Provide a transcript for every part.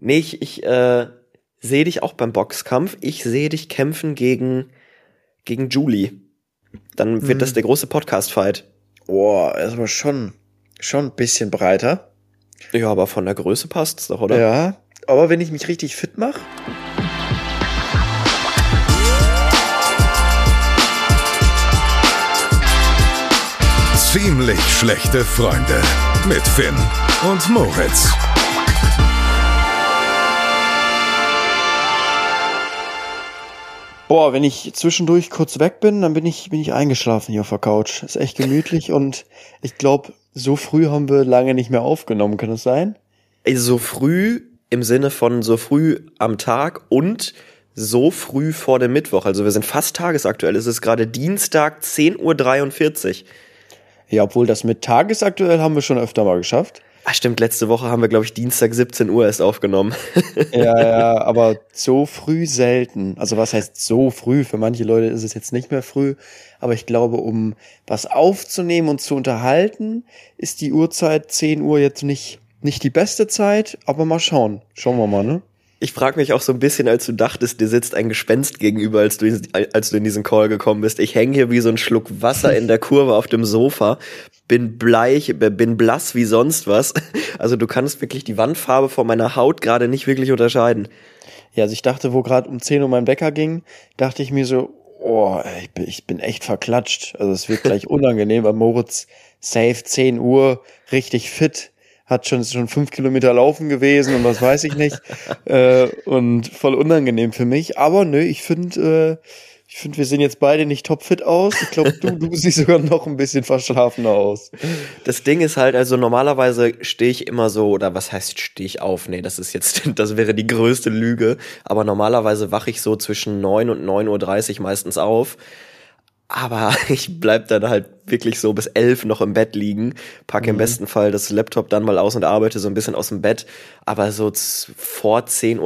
Nee, ich, ich äh, sehe dich auch beim Boxkampf. Ich sehe dich kämpfen gegen, gegen Julie. Dann wird Mhm. das der große Podcast-Fight. Boah, ist aber schon, schon ein bisschen breiter. Ja, aber von der Größe passt's doch, oder? Ja. Aber wenn ich mich richtig fit mache. Ziemlich schlechte Freunde mit Finn und Moritz. Boah, wenn ich zwischendurch kurz weg bin, dann bin ich, bin ich eingeschlafen hier auf der Couch. Ist echt gemütlich und ich glaube, so früh haben wir lange nicht mehr aufgenommen. Kann das sein? So früh im Sinne von so früh am Tag und so früh vor dem Mittwoch. Also wir sind fast tagesaktuell. Es ist gerade Dienstag 10.43 Uhr. Ja, obwohl das mit tagesaktuell haben wir schon öfter mal geschafft. Ah, stimmt, letzte Woche haben wir, glaube ich, Dienstag 17 Uhr erst aufgenommen. Ja, ja, aber so früh selten. Also was heißt so früh? Für manche Leute ist es jetzt nicht mehr früh. Aber ich glaube, um was aufzunehmen und zu unterhalten, ist die Uhrzeit 10 Uhr jetzt nicht, nicht die beste Zeit. Aber mal schauen. Schauen wir mal, ne? Ich frage mich auch so ein bisschen, als du dachtest, dir sitzt ein Gespenst gegenüber, als du, als du in diesen Call gekommen bist. Ich hänge hier wie so ein Schluck Wasser in der Kurve auf dem Sofa, bin bleich, bin blass wie sonst was. Also du kannst wirklich die Wandfarbe von meiner Haut gerade nicht wirklich unterscheiden. Ja, also ich dachte, wo gerade um 10 Uhr mein Wecker ging, dachte ich mir so, oh, ich bin, ich bin echt verklatscht. Also es wird gleich unangenehm, weil Moritz safe 10 Uhr, richtig fit, hat schon, ist schon fünf Kilometer laufen gewesen und was weiß ich nicht. äh, und voll unangenehm für mich. Aber nö, ich finde, äh, ich finde, wir sehen jetzt beide nicht topfit aus. Ich glaube, du, du siehst sogar noch ein bisschen verschlafener aus. Das Ding ist halt, also normalerweise stehe ich immer so, oder was heißt stehe ich auf? Nee, das ist jetzt, das wäre die größte Lüge. Aber normalerweise wache ich so zwischen 9 und 9.30 Uhr meistens auf. Aber ich bleib dann halt wirklich so bis elf noch im Bett liegen, packe im besten Fall das Laptop dann mal aus und arbeite so ein bisschen aus dem Bett. Aber so vor 10.30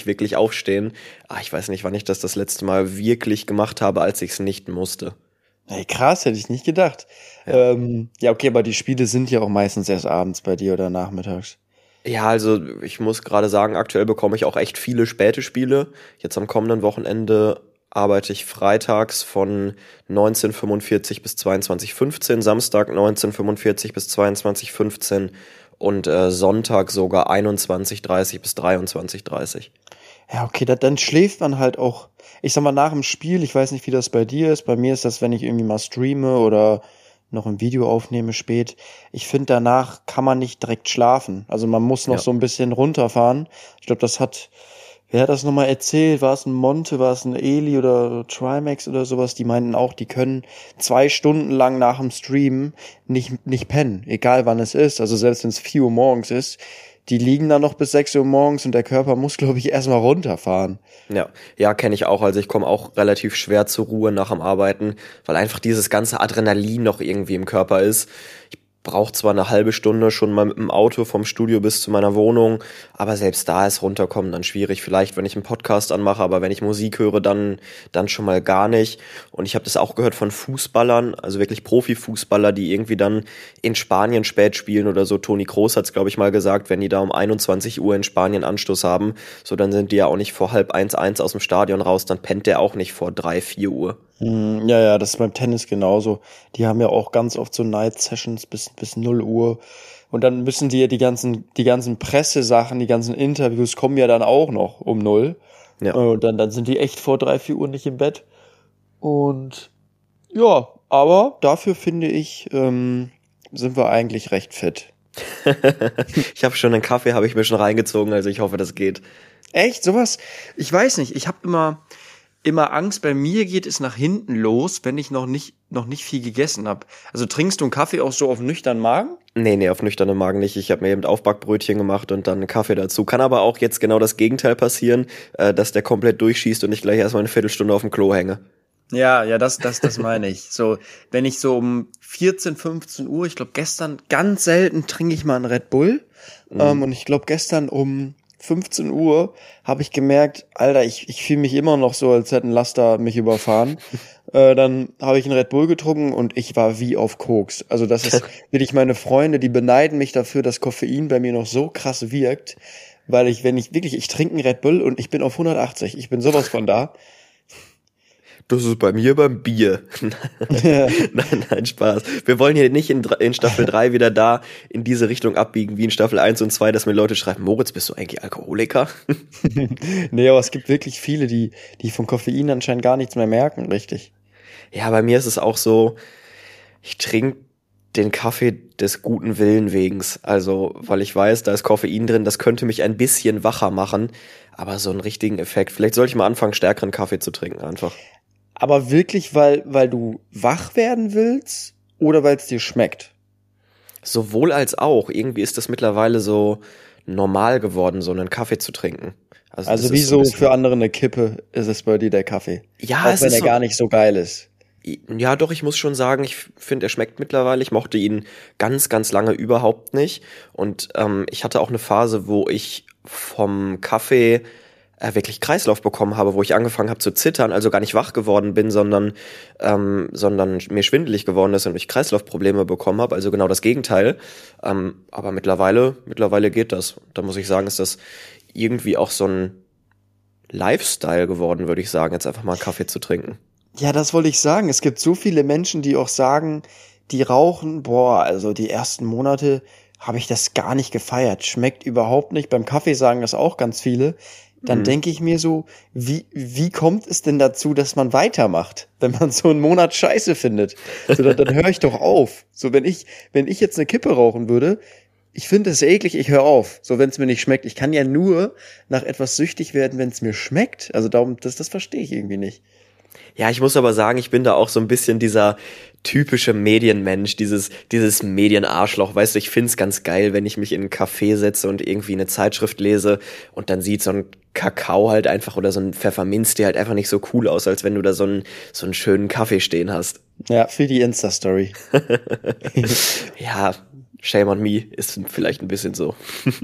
Uhr wirklich aufstehen, ah, ich weiß nicht, wann ich das das letzte Mal wirklich gemacht habe, als ich es nicht musste. Ey, krass, hätte ich nicht gedacht. Ja. Ähm, ja, okay, aber die Spiele sind ja auch meistens erst abends bei dir oder nachmittags. Ja, also ich muss gerade sagen, aktuell bekomme ich auch echt viele späte Spiele. Jetzt am kommenden Wochenende arbeite ich freitags von 1945 bis 22.15, Samstag 1945 bis 22.15 und äh, Sonntag sogar 21.30 bis 23.30. Ja, okay, da, dann schläft man halt auch, ich sag mal, nach dem Spiel, ich weiß nicht, wie das bei dir ist, bei mir ist das, wenn ich irgendwie mal streame oder noch ein Video aufnehme spät. Ich finde, danach kann man nicht direkt schlafen. Also man muss noch Ja. so ein bisschen runterfahren. Ich glaube, das hat, wer hat das nochmal erzählt? War es ein Monte, war es ein Eli oder Trimax oder sowas? Die meinten auch, die können zwei Stunden lang nach dem Stream nicht, nicht pennen, egal wann es ist. Also selbst wenn es vier Uhr morgens ist, die liegen dann noch bis sechs Uhr morgens und der Körper muss, glaube ich, erstmal runterfahren. Ja, ja, kenne ich auch. Also ich komme auch relativ schwer zur Ruhe nach dem Arbeiten, weil einfach dieses ganze Adrenalin noch irgendwie im Körper ist. Ich brauche zwar eine halbe Stunde schon mal mit dem Auto vom Studio bis zu meiner Wohnung, aber selbst da ist runterkommen dann schwierig. Vielleicht, wenn ich einen Podcast anmache, aber wenn ich Musik höre, dann dann schon mal gar nicht. Und ich habe das auch gehört von Fußballern, also wirklich Profifußballer, die irgendwie dann in Spanien spät spielen oder so. Toni Kroos hat's glaube ich mal gesagt, wenn die da um 21 Uhr in Spanien Anstoß haben, so dann sind die ja auch nicht vor halb eins eins aus dem Stadion raus, dann pennt der auch nicht vor drei vier Uhr. Hm, Ja, ja, das ist beim Tennis genauso. Die haben ja auch ganz oft so Night Sessions bis, bis 0 Uhr. Und dann müssen die ja die ganzen, die ganzen Pressesachen, die ganzen Interviews kommen ja dann auch noch um null. Ja. Und dann, dann sind die echt vor drei, vier Uhr nicht im Bett. Und ja, aber dafür finde ich, ähm, sind wir eigentlich recht fit. ich habe schon einen Kaffee, habe ich mir schon reingezogen, also ich hoffe, das geht. Echt? Sowas? Ich weiß nicht. Ich habe immer, immer Angst. Bei mir geht es nach hinten los, wenn ich noch nicht, noch nicht viel gegessen habe. Also trinkst du einen Kaffee auch so auf nüchternen Magen? Nee, nee, auf nüchternen Magen nicht. Ich habe mir eben Aufbackbrötchen gemacht und dann einen Kaffee dazu. Kann aber auch jetzt genau das Gegenteil passieren, äh, dass der komplett durchschießt und ich gleich erstmal eine Viertelstunde auf dem Klo hänge. Ja, ja, das, das, das meine ich. So, wenn ich so um 14, 15 Uhr, ich glaube gestern ganz selten trinke ich mal einen Red Bull. Ähm, und ich glaube gestern um 15 Uhr habe ich gemerkt, Alter, ich, ich fühle mich immer noch so, als hätten Laster mich überfahren. äh, dann habe ich einen Red Bull getrunken und ich war wie auf Koks. Also das ist wirklich meine Freunde, die beneiden mich dafür, dass Koffein bei mir noch so krass wirkt. weil ich, wenn ich wirklich, ich trinke einen Red Bull und ich bin auf 180, ich bin sowas von da. Das ist bei mir beim Bier. nein, nein, Spaß. Wir wollen hier nicht in, in Staffel 3 wieder da in diese Richtung abbiegen wie in Staffel 1 und 2, dass mir Leute schreiben, Moritz, bist du eigentlich Alkoholiker? nee, aber es gibt wirklich viele, die, die von Koffein anscheinend gar nichts mehr merken, richtig. Ja, bei mir ist es auch so, ich trinke den Kaffee des guten Willen wegens. Also, weil ich weiß, da ist Koffein drin, das könnte mich ein bisschen wacher machen, aber so einen richtigen Effekt. Vielleicht sollte ich mal anfangen, stärkeren Kaffee zu trinken, einfach. Aber wirklich, weil, weil du wach werden willst oder weil es dir schmeckt? Sowohl als auch. Irgendwie ist das mittlerweile so normal geworden, so einen Kaffee zu trinken. Also, also wie so für andere eine Kippe ist es bei dir der Kaffee. Ja, auch es wenn ist er so, gar nicht so geil ist. Ja, doch, ich muss schon sagen, ich finde, er schmeckt mittlerweile. Ich mochte ihn ganz, ganz lange überhaupt nicht. Und ähm, ich hatte auch eine Phase, wo ich vom Kaffee äh, wirklich Kreislauf bekommen habe, wo ich angefangen habe zu zittern, also gar nicht wach geworden bin, sondern, ähm, sondern mir schwindelig geworden ist und ich Kreislaufprobleme bekommen habe. Also genau das Gegenteil. Ähm, aber mittlerweile, mittlerweile geht das. Da muss ich sagen, ist das irgendwie auch so ein Lifestyle geworden, würde ich sagen, jetzt einfach mal Kaffee zu trinken. Ja, das wollte ich sagen. Es gibt so viele Menschen, die auch sagen, die rauchen, boah, also die ersten Monate habe ich das gar nicht gefeiert. Schmeckt überhaupt nicht. Beim Kaffee sagen das auch ganz viele. Dann mhm. denke ich mir so, wie, wie kommt es denn dazu, dass man weitermacht, wenn man so einen Monat Scheiße findet? So, dann, dann höre ich doch auf. So, wenn ich, wenn ich jetzt eine Kippe rauchen würde, ich finde es eklig, ich höre auf. So, wenn es mir nicht schmeckt. Ich kann ja nur nach etwas süchtig werden, wenn es mir schmeckt. Also darum, das, das verstehe ich irgendwie nicht. Ja, ich muss aber sagen, ich bin da auch so ein bisschen dieser typische Medienmensch, dieses, dieses Medienarschloch. Weißt du, ich find's ganz geil, wenn ich mich in einen Café setze und irgendwie eine Zeitschrift lese und dann sieht so ein Kakao halt einfach oder so ein Pfefferminz, der halt einfach nicht so cool aus, als wenn du da so einen, so einen schönen Kaffee stehen hast. Ja, für die Insta-Story. ja, shame on me ist vielleicht ein bisschen so.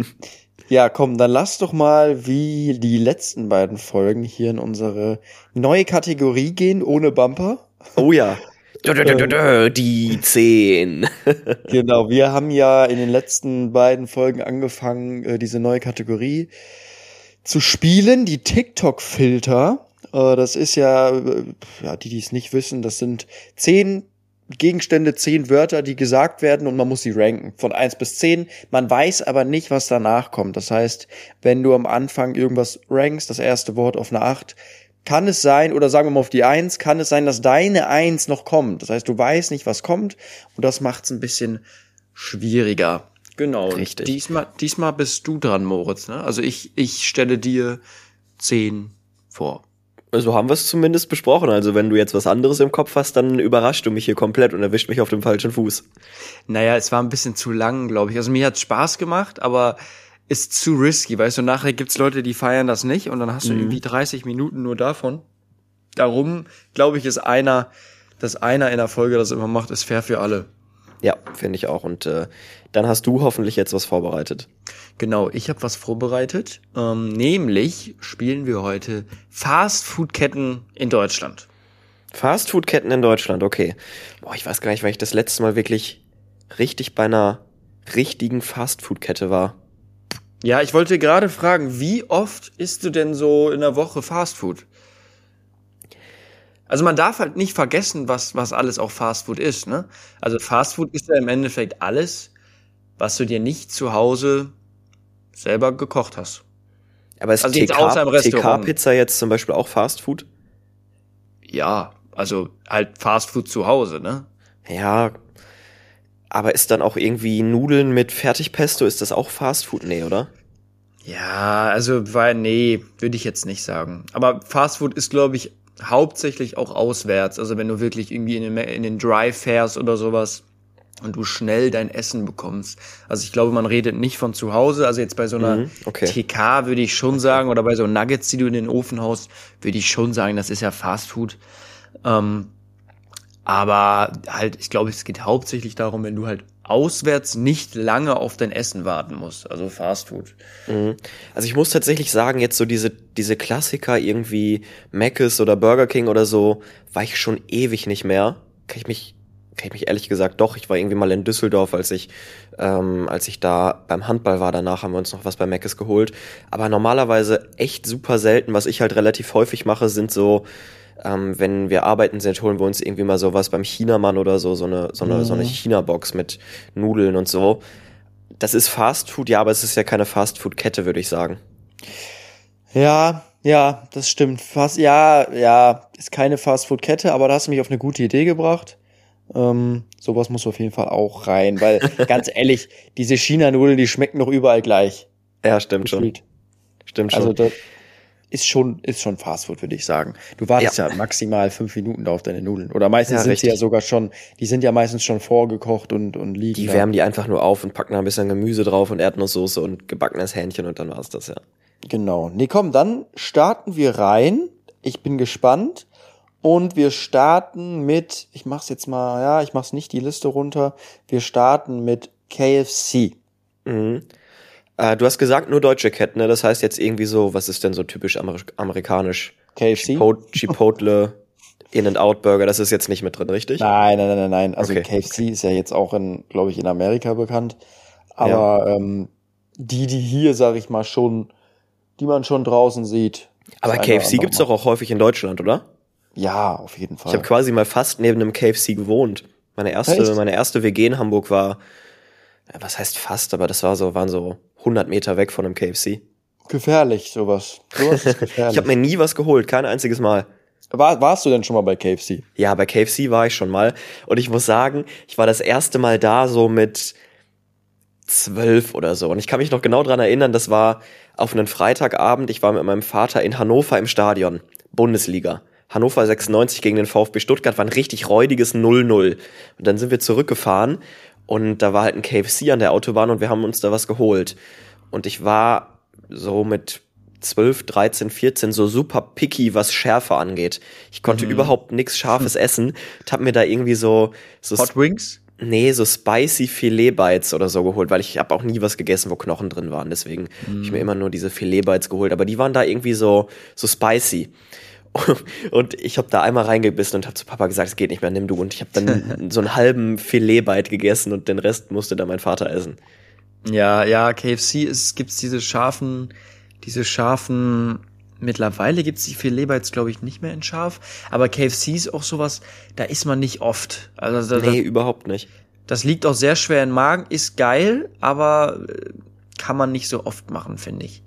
Ja, komm, dann lass doch mal wie die letzten beiden Folgen hier in unsere neue Kategorie gehen, ohne Bumper. Oh ja. Die 10. genau, wir haben ja in den letzten beiden Folgen angefangen, äh, diese neue Kategorie zu spielen, die TikTok-Filter. Äh, das ist ja, äh, ja, die, die es nicht wissen, das sind zehn Gegenstände, zehn Wörter, die gesagt werden und man muss sie ranken von eins bis zehn. Man weiß aber nicht, was danach kommt. Das heißt, wenn du am Anfang irgendwas rankst, das erste Wort auf eine acht, kann es sein, oder sagen wir mal auf die eins, kann es sein, dass deine eins noch kommt. Das heißt, du weißt nicht, was kommt und das macht es ein bisschen schwieriger. Genau. Richtig. Diesmal, diesmal bist du dran, Moritz. Ne? Also ich, ich stelle dir zehn vor. So haben wir es zumindest besprochen. Also wenn du jetzt was anderes im Kopf hast, dann überrascht du mich hier komplett und erwischt mich auf dem falschen Fuß. Naja, es war ein bisschen zu lang, glaube ich. Also mir hat Spaß gemacht, aber ist zu risky, weißt du, nachher gibt's Leute, die feiern das nicht und dann hast du mhm. irgendwie 30 Minuten nur davon. Darum, glaube ich, ist einer, dass einer in der Folge das immer macht, ist fair für alle. Ja, finde ich auch. Und äh, dann hast du hoffentlich jetzt was vorbereitet. Genau, ich habe was vorbereitet. Ähm, nämlich spielen wir heute Fastfood-Ketten in Deutschland. Fastfood-Ketten in Deutschland, okay. Boah, ich weiß gar nicht, weil ich das letzte Mal wirklich richtig bei einer richtigen Fastfood-Kette war. Ja, ich wollte gerade fragen, wie oft isst du denn so in der Woche Fastfood? Also man darf halt nicht vergessen, was, was alles auch Fastfood ist. Ne? Also Fastfood ist ja im Endeffekt alles, was du dir nicht zu Hause selber gekocht hast. Aber ist also TK-Pizza jetzt zum Beispiel auch Fastfood? Ja, also halt Fastfood zu Hause, ne? Ja, aber ist dann auch irgendwie Nudeln mit Fertigpesto, ist das auch Fastfood? Nee, oder? Ja, also, weil, nee, würde ich jetzt nicht sagen. Aber Fastfood ist, glaube ich, hauptsächlich auch auswärts. Also wenn du wirklich irgendwie in den, in den Drive fährst oder sowas und du schnell dein Essen bekommst. Also ich glaube, man redet nicht von zu Hause. Also jetzt bei so einer mhm, okay. TK würde ich schon sagen, oder bei so Nuggets, die du in den Ofen haust, würde ich schon sagen, das ist ja Fast Food. Ähm, aber halt, ich glaube, es geht hauptsächlich darum, wenn du halt auswärts nicht lange auf dein Essen warten musst, also Fast Food. Mhm. Also ich muss tatsächlich sagen, jetzt so diese, diese Klassiker irgendwie Mc's oder Burger King oder so, war ich schon ewig nicht mehr. Kann ich mich kann ich mich ehrlich gesagt doch. Ich war irgendwie mal in Düsseldorf, als ich, ähm, als ich da beim Handball war. Danach haben wir uns noch was bei Meckes geholt. Aber normalerweise echt super selten. Was ich halt relativ häufig mache, sind so, ähm, wenn wir arbeiten sind, holen wir uns irgendwie mal sowas beim Chinamann oder so, so eine, so eine, mhm. so eine China-Box mit Nudeln und so. Das ist Fast Food, ja, aber es ist ja keine Fast Food-Kette, würde ich sagen. Ja, ja, das stimmt. Fast, ja, ja, ist keine Fast Food Kette, aber da hast du mich auf eine gute Idee gebracht. Ähm, sowas muss auf jeden Fall auch rein, weil ganz ehrlich, diese China-Nudeln, die schmecken doch überall gleich. Ja, stimmt schon. Stimmt schon. Also das ist schon, ist schon Fast Food, würde ich sagen. Du wartest ja. ja. maximal fünf Minuten da auf deine Nudeln. Oder meistens ja, sind richtig. sie ja sogar schon, die sind ja meistens schon vorgekocht und, und liegen. Die da. wärmen die einfach nur auf und packen da ein bisschen Gemüse drauf und Erdnusssoße und gebackenes Hähnchen und dann war's das, ja. Genau. Nee, komm, dann starten wir rein. Ich bin gespannt. Und wir starten mit, ich mach's jetzt mal, ja, ich mach's nicht die Liste runter. Wir starten mit KFC. Mhm. Äh, du hast gesagt, nur deutsche Ketten, ne? Das heißt jetzt irgendwie so, was ist denn so typisch Amer amerikanisch? KFC? Chipotle, In-N-Out Burger, das ist jetzt nicht mit drin, richtig? Nein, nein, nein, nein, nein. Also okay. KFC ist ja jetzt auch in, glaube ich, in Amerika bekannt. Aber ja. ähm, die, die hier, sage ich mal, schon, die man schon draußen sieht. Aber KFC gibt's doch auch häufig in Deutschland, oder? Ja, auf jeden Fall. Ich habe quasi mal fast neben einem KFC gewohnt. Meine erste, Echt? meine erste WG in Hamburg war, was heißt fast, aber das war so, waren so 100 Meter weg von einem KFC. Gefährlich, sowas. Sowas ist gefährlich. ich habe mir nie was geholt, kein einziges Mal. War, warst du denn schon mal bei KFC? Ja, bei KFC war ich schon mal. Und ich muss sagen, ich war das erste Mal da so mit zwölf oder so. Und ich kann mich noch genau dran erinnern, das war auf einen Freitagabend. Ich war mit meinem Vater in Hannover im Stadion. Bundesliga. Hannover 96 gegen den VfB Stuttgart war ein richtig räudiges 0-0. Und dann sind wir zurückgefahren und da war halt ein KFC an der Autobahn und wir haben uns da was geholt. Und ich war so mit 12, 13, 14 so super picky, was Schärfe angeht. Ich konnte mhm. überhaupt nichts Scharfes essen und hab mir da irgendwie so, so Hot Wings? Nee, so spicy Filet Bites oder so geholt, weil ich habe auch nie was gegessen, wo Knochen drin waren. Deswegen mhm. habe ich mir immer nur diese Filet Bites geholt. Aber die waren da irgendwie so so spicy. Und ich habe da einmal reingebissen und habe zu Papa gesagt, es geht nicht mehr, nimm du. Und ich habe dann so einen halben Filetbite gegessen und den Rest musste dann mein Vater essen. Ja, ja, KFC ist, gibt's diese scharfen, diese scharfen, mittlerweile gibt's die Filetbites, glaube ich, nicht mehr in scharf. Aber KFC ist auch sowas, da isst man nicht oft. Also, da, nee, überhaupt nicht. Das liegt auch sehr schwer im Magen, ist geil, aber äh, kann man nicht so oft machen, finde ich.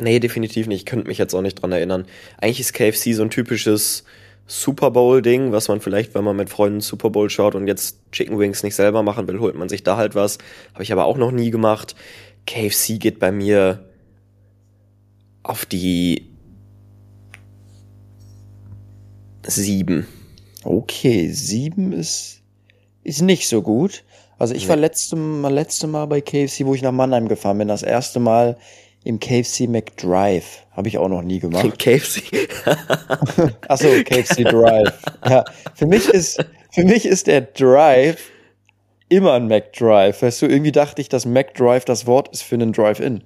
Nee, definitiv nicht. Ich könnte mich jetzt auch nicht dran erinnern. Eigentlich ist KFC so ein typisches Super Bowl-Ding, was man vielleicht, wenn man mit Freunden Super Bowl schaut und jetzt Chicken Wings nicht selber machen will, holt man sich da halt was. Habe ich aber auch noch nie gemacht. KFC geht bei mir auf die sieben. Okay, sieben ist, ist nicht so gut. Also ich nee. war letzte letzte Mal bei KFC, wo ich nach Mannheim gefahren bin. Das erste Mal im KFC McDrive. Habe ich auch noch nie gemacht. KFC? Achso, KFC Drive. Ja, für mich ist, für mich ist der Drive immer ein McDrive. Weißt du, irgendwie dachte ich, dass McDrive das Wort ist für einen Drive-In.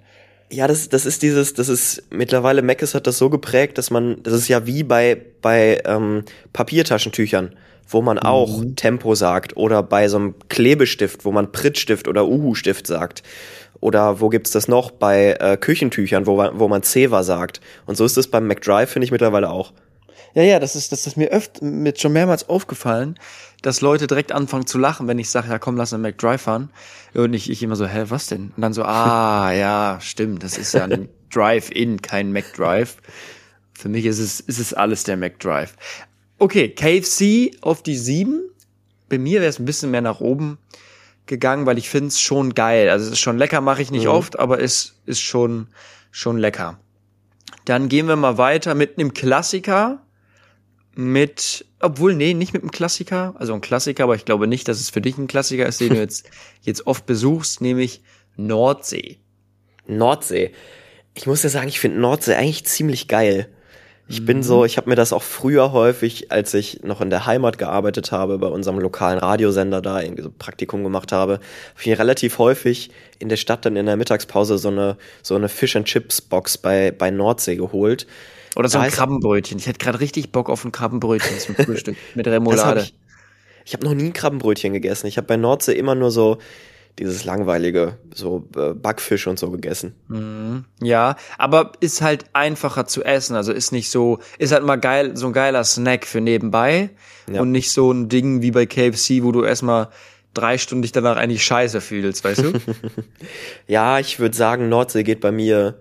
Ja, das, das ist dieses, das ist mittlerweile Mc's hat das so geprägt, dass man, das ist ja wie bei bei ähm, Papiertaschentüchern, wo man auch mhm. Tempo sagt oder bei so einem Klebestift, wo man Prittstift oder Uhu-Stift sagt. Oder wo gibt's das noch? Bei äh, Küchentüchern, wo, wo man Ceva sagt. Und so ist es beim McDrive, finde ich mittlerweile auch. Ja, ja, das ist, das ist mir öfter, mir schon mehrmals aufgefallen, dass Leute direkt anfangen zu lachen, wenn ich sage, ja komm, lass einen McDrive fahren. Und ich, ich immer so, hä, was denn? Und dann so, ah, ja, stimmt, das ist ja ein Drive-In, kein McDrive. Für mich ist es, ist es alles der McDrive. Okay, KFC auf die sieben. Bei mir wäre es ein bisschen mehr nach oben gegangen, weil ich finde es schon geil. Also es ist schon lecker, mache ich nicht mhm. oft, aber es ist schon, schon lecker. Dann gehen wir mal weiter mit einem Klassiker. Mit, obwohl, nee, nicht mit einem Klassiker. Also ein Klassiker, aber ich glaube nicht, dass es für dich ein Klassiker ist, den du jetzt, jetzt oft besuchst, nämlich Nordsee. Nordsee. Ich muss ja sagen, ich finde Nordsee eigentlich ziemlich geil. Ich bin so, mhm. ich habe mir das auch früher häufig, als ich noch in der Heimat gearbeitet habe, bei unserem lokalen Radiosender da irgendwie so Praktikum gemacht habe, habe ich mir relativ häufig in der Stadt dann in der Mittagspause so eine so eine Fish and Chips Box bei bei Nordsee geholt. Oder so ein Krabbenbrötchen. Ich hätte gerade richtig Bock auf ein Krabbenbrötchen zum Frühstück mit Remoulade. Ich habe noch nie ein Krabbenbrötchen gegessen. Ich habe bei Nordsee immer nur so dieses langweilige, so äh, Backfisch und so gegessen. Mhm. Ja, aber ist halt einfacher zu essen. Also ist nicht so, ist halt mal geil, so ein geiler Snack für nebenbei ja. und nicht so ein Ding wie bei KFC, wo du erstmal drei Stunden dich danach eigentlich scheiße fühlst, weißt du? ja, ich würde sagen, Nordsee geht bei mir.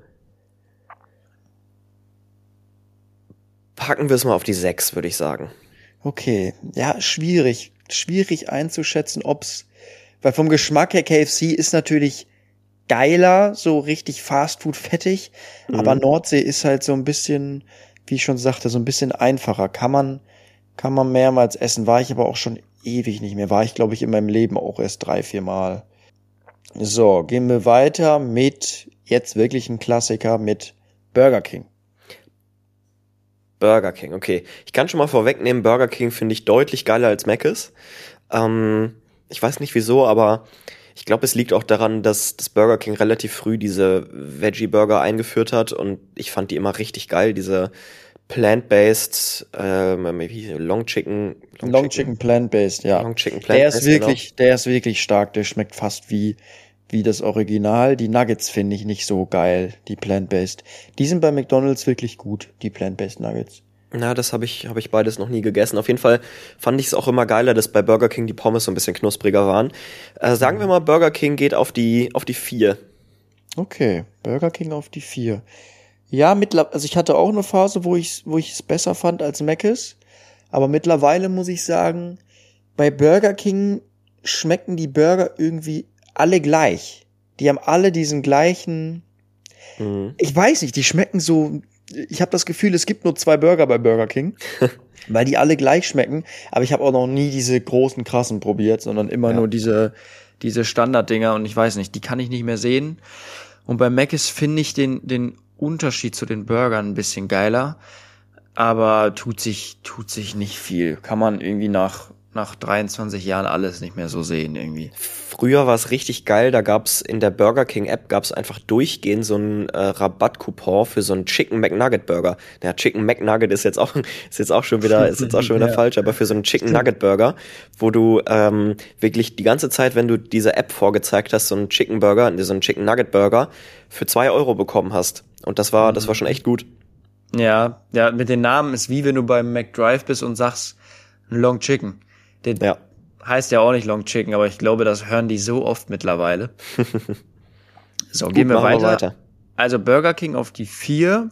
Packen wir es mal auf die sechs, würde ich sagen. Okay, ja, schwierig. Schwierig einzuschätzen, ob's weil vom Geschmack her KFC ist natürlich geiler, so richtig Fastfood fettig, mhm. aber Nordsee ist halt so ein bisschen, wie ich schon sagte, so ein bisschen einfacher. Kann man, kann man mehrmals essen. War ich aber auch schon ewig nicht mehr. War ich, glaube ich, in meinem Leben auch erst drei, vier Mal. So, gehen wir weiter mit jetzt wirklich ein Klassiker mit Burger King. Burger King, okay. Ich kann schon mal vorwegnehmen, Burger King finde ich deutlich geiler als Mc's. Ähm, ich weiß nicht wieso, aber ich glaube, es liegt auch daran, dass das Burger King relativ früh diese Veggie-Burger eingeführt hat und ich fand die immer richtig geil, diese plant-based, ähm, Long Chicken. Long, Long Chicken, Chicken plant-based, ja. Long Chicken plant-based. Der ist wirklich, genau. der ist wirklich stark, der schmeckt fast wie, wie das Original. Die Nuggets finde ich nicht so geil, die plant-based. Die sind bei McDonald's wirklich gut, die plant-based Nuggets. Na, das habe ich, hab ich beides noch nie gegessen. Auf jeden Fall fand ich es auch immer geiler, dass bei Burger King die Pommes so ein bisschen knuspriger waren. Äh, sagen wir mal, Burger King geht auf die, auf die vier. Okay, Burger King auf die vier. Ja, mittlerweile, also ich hatte auch eine Phase, wo ich wo ich es besser fand als Mc's, aber mittlerweile muss ich sagen, bei Burger King schmecken die Burger irgendwie alle gleich. Die haben alle diesen gleichen, mhm. ich weiß nicht, die schmecken so ich habe das Gefühl, es gibt nur zwei Burger bei Burger King, weil die alle gleich schmecken. Aber ich habe auch noch nie diese großen krassen probiert, sondern immer ja. nur diese diese Standarddinger und ich weiß nicht, die kann ich nicht mehr sehen. Und bei Mc's finde ich den den Unterschied zu den Burgern ein bisschen geiler, aber tut sich tut sich nicht viel. Kann man irgendwie nach nach 23 Jahren alles nicht mehr so sehen irgendwie. Früher war es richtig geil, da gab's in der Burger King App gab's einfach durchgehend so einen äh, Rabattcoupon für so einen Chicken McNugget Burger. Der Chicken McNugget ist jetzt auch ist jetzt auch schon wieder ist jetzt auch schon wieder ja. falsch, aber für so einen Chicken Nugget Burger, wo du ähm, wirklich die ganze Zeit, wenn du diese App vorgezeigt hast, so einen Chicken Burger, so einen Chicken Nugget Burger für zwei Euro bekommen hast. Und das war das war schon echt gut. Ja, ja, mit den Namen ist wie wenn du beim McDrive bist und sagst Long Chicken. Den ja. heißt ja auch nicht Long Chicken, aber ich glaube, das hören die so oft mittlerweile. so, Gut, gehen wir weiter. wir weiter. Also Burger King auf die vier.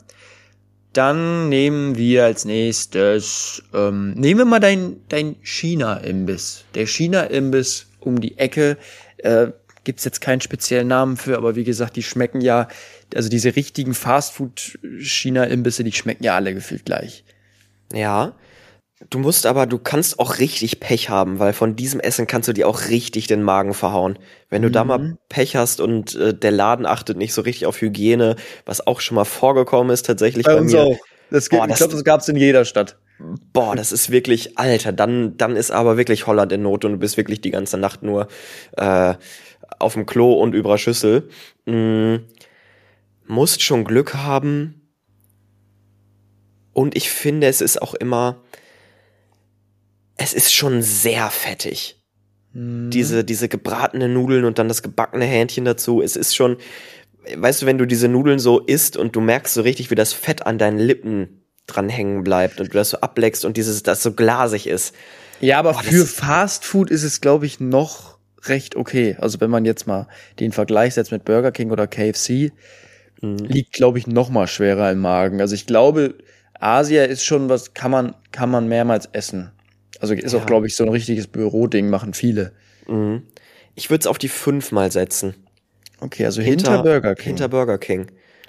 Dann nehmen wir als nächstes, ähm, nehmen wir mal dein, dein China-Imbiss. Der China-Imbiss um die Ecke. Äh, Gibt jetzt keinen speziellen Namen für, aber wie gesagt, die schmecken ja, also diese richtigen Fastfood-China-Imbisse, die schmecken ja alle gefühlt gleich. Ja, Du musst aber, du kannst auch richtig Pech haben, weil von diesem Essen kannst du dir auch richtig den Magen verhauen. Wenn du mhm. da mal mhm. Pech hast und äh, der Laden achtet nicht so richtig auf Hygiene, was auch schon mal vorgekommen ist tatsächlich bei, bei mir. Auch. Das gibt, boah, ich glaube, das gab's in jeder Stadt. Boah, das ist wirklich, Alter, dann, dann ist aber wirklich Holland in Not und du bist wirklich die ganze Nacht nur äh, auf dem Klo und über Schüssel. Mm, musst schon Glück haben. Und ich finde, es ist auch immer, es ist schon sehr fettig. Mhm. Diese, diese gebratene Nudeln und dann das gebackene Hähnchen dazu. Es ist schon, weißt du, wenn du diese Nudeln so isst und du merkst so richtig, wie das Fett an deinen Lippen dran hängen bleibt und du das so ableckst und dieses, das so glasig ist. Ja, aber Boah, für Fast Food ist es, glaube ich, noch recht okay. Also wenn man jetzt mal den Vergleich setzt mit Burger King oder KFC, mhm. liegt, glaube ich, noch mal schwerer im Magen. Also ich glaube, Asia ist schon was, kann man, kann man mehrmals essen. Also ist ja. auch, glaube ich, so ein richtiges Büroding, machen viele. Mhm. Ich würde es auf die fünf mal setzen. Okay, also hinter, hinter, Burger King. Hinter Burger King.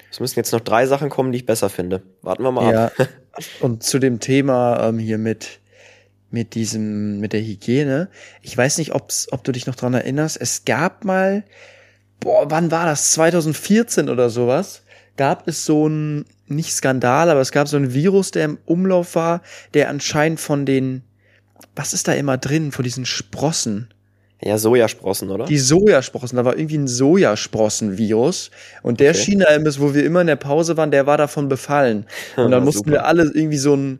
Es müssen jetzt noch drei Sachen kommen, die ich besser finde. Warten wir mal ja. ab. Und zu dem Thema ähm, hier mit mit diesem mit der Hygiene. Ich weiß nicht, ob's, ob du dich noch dran erinnerst. Es gab mal, boah, wann war das? 2014 oder sowas. Gab es so ein nicht Skandal, aber es gab so ein Virus, der im Umlauf war, der anscheinend von den was ist da immer drin von diesen Sprossen? Ja, Sojasprossen, oder? Die Sojasprossen, da war irgendwie ein Sojasprossen-Virus. Und der okay. China-Imbiss, wo wir immer in der Pause waren, der war davon befallen. Und dann mussten Super. wir alle irgendwie so ein,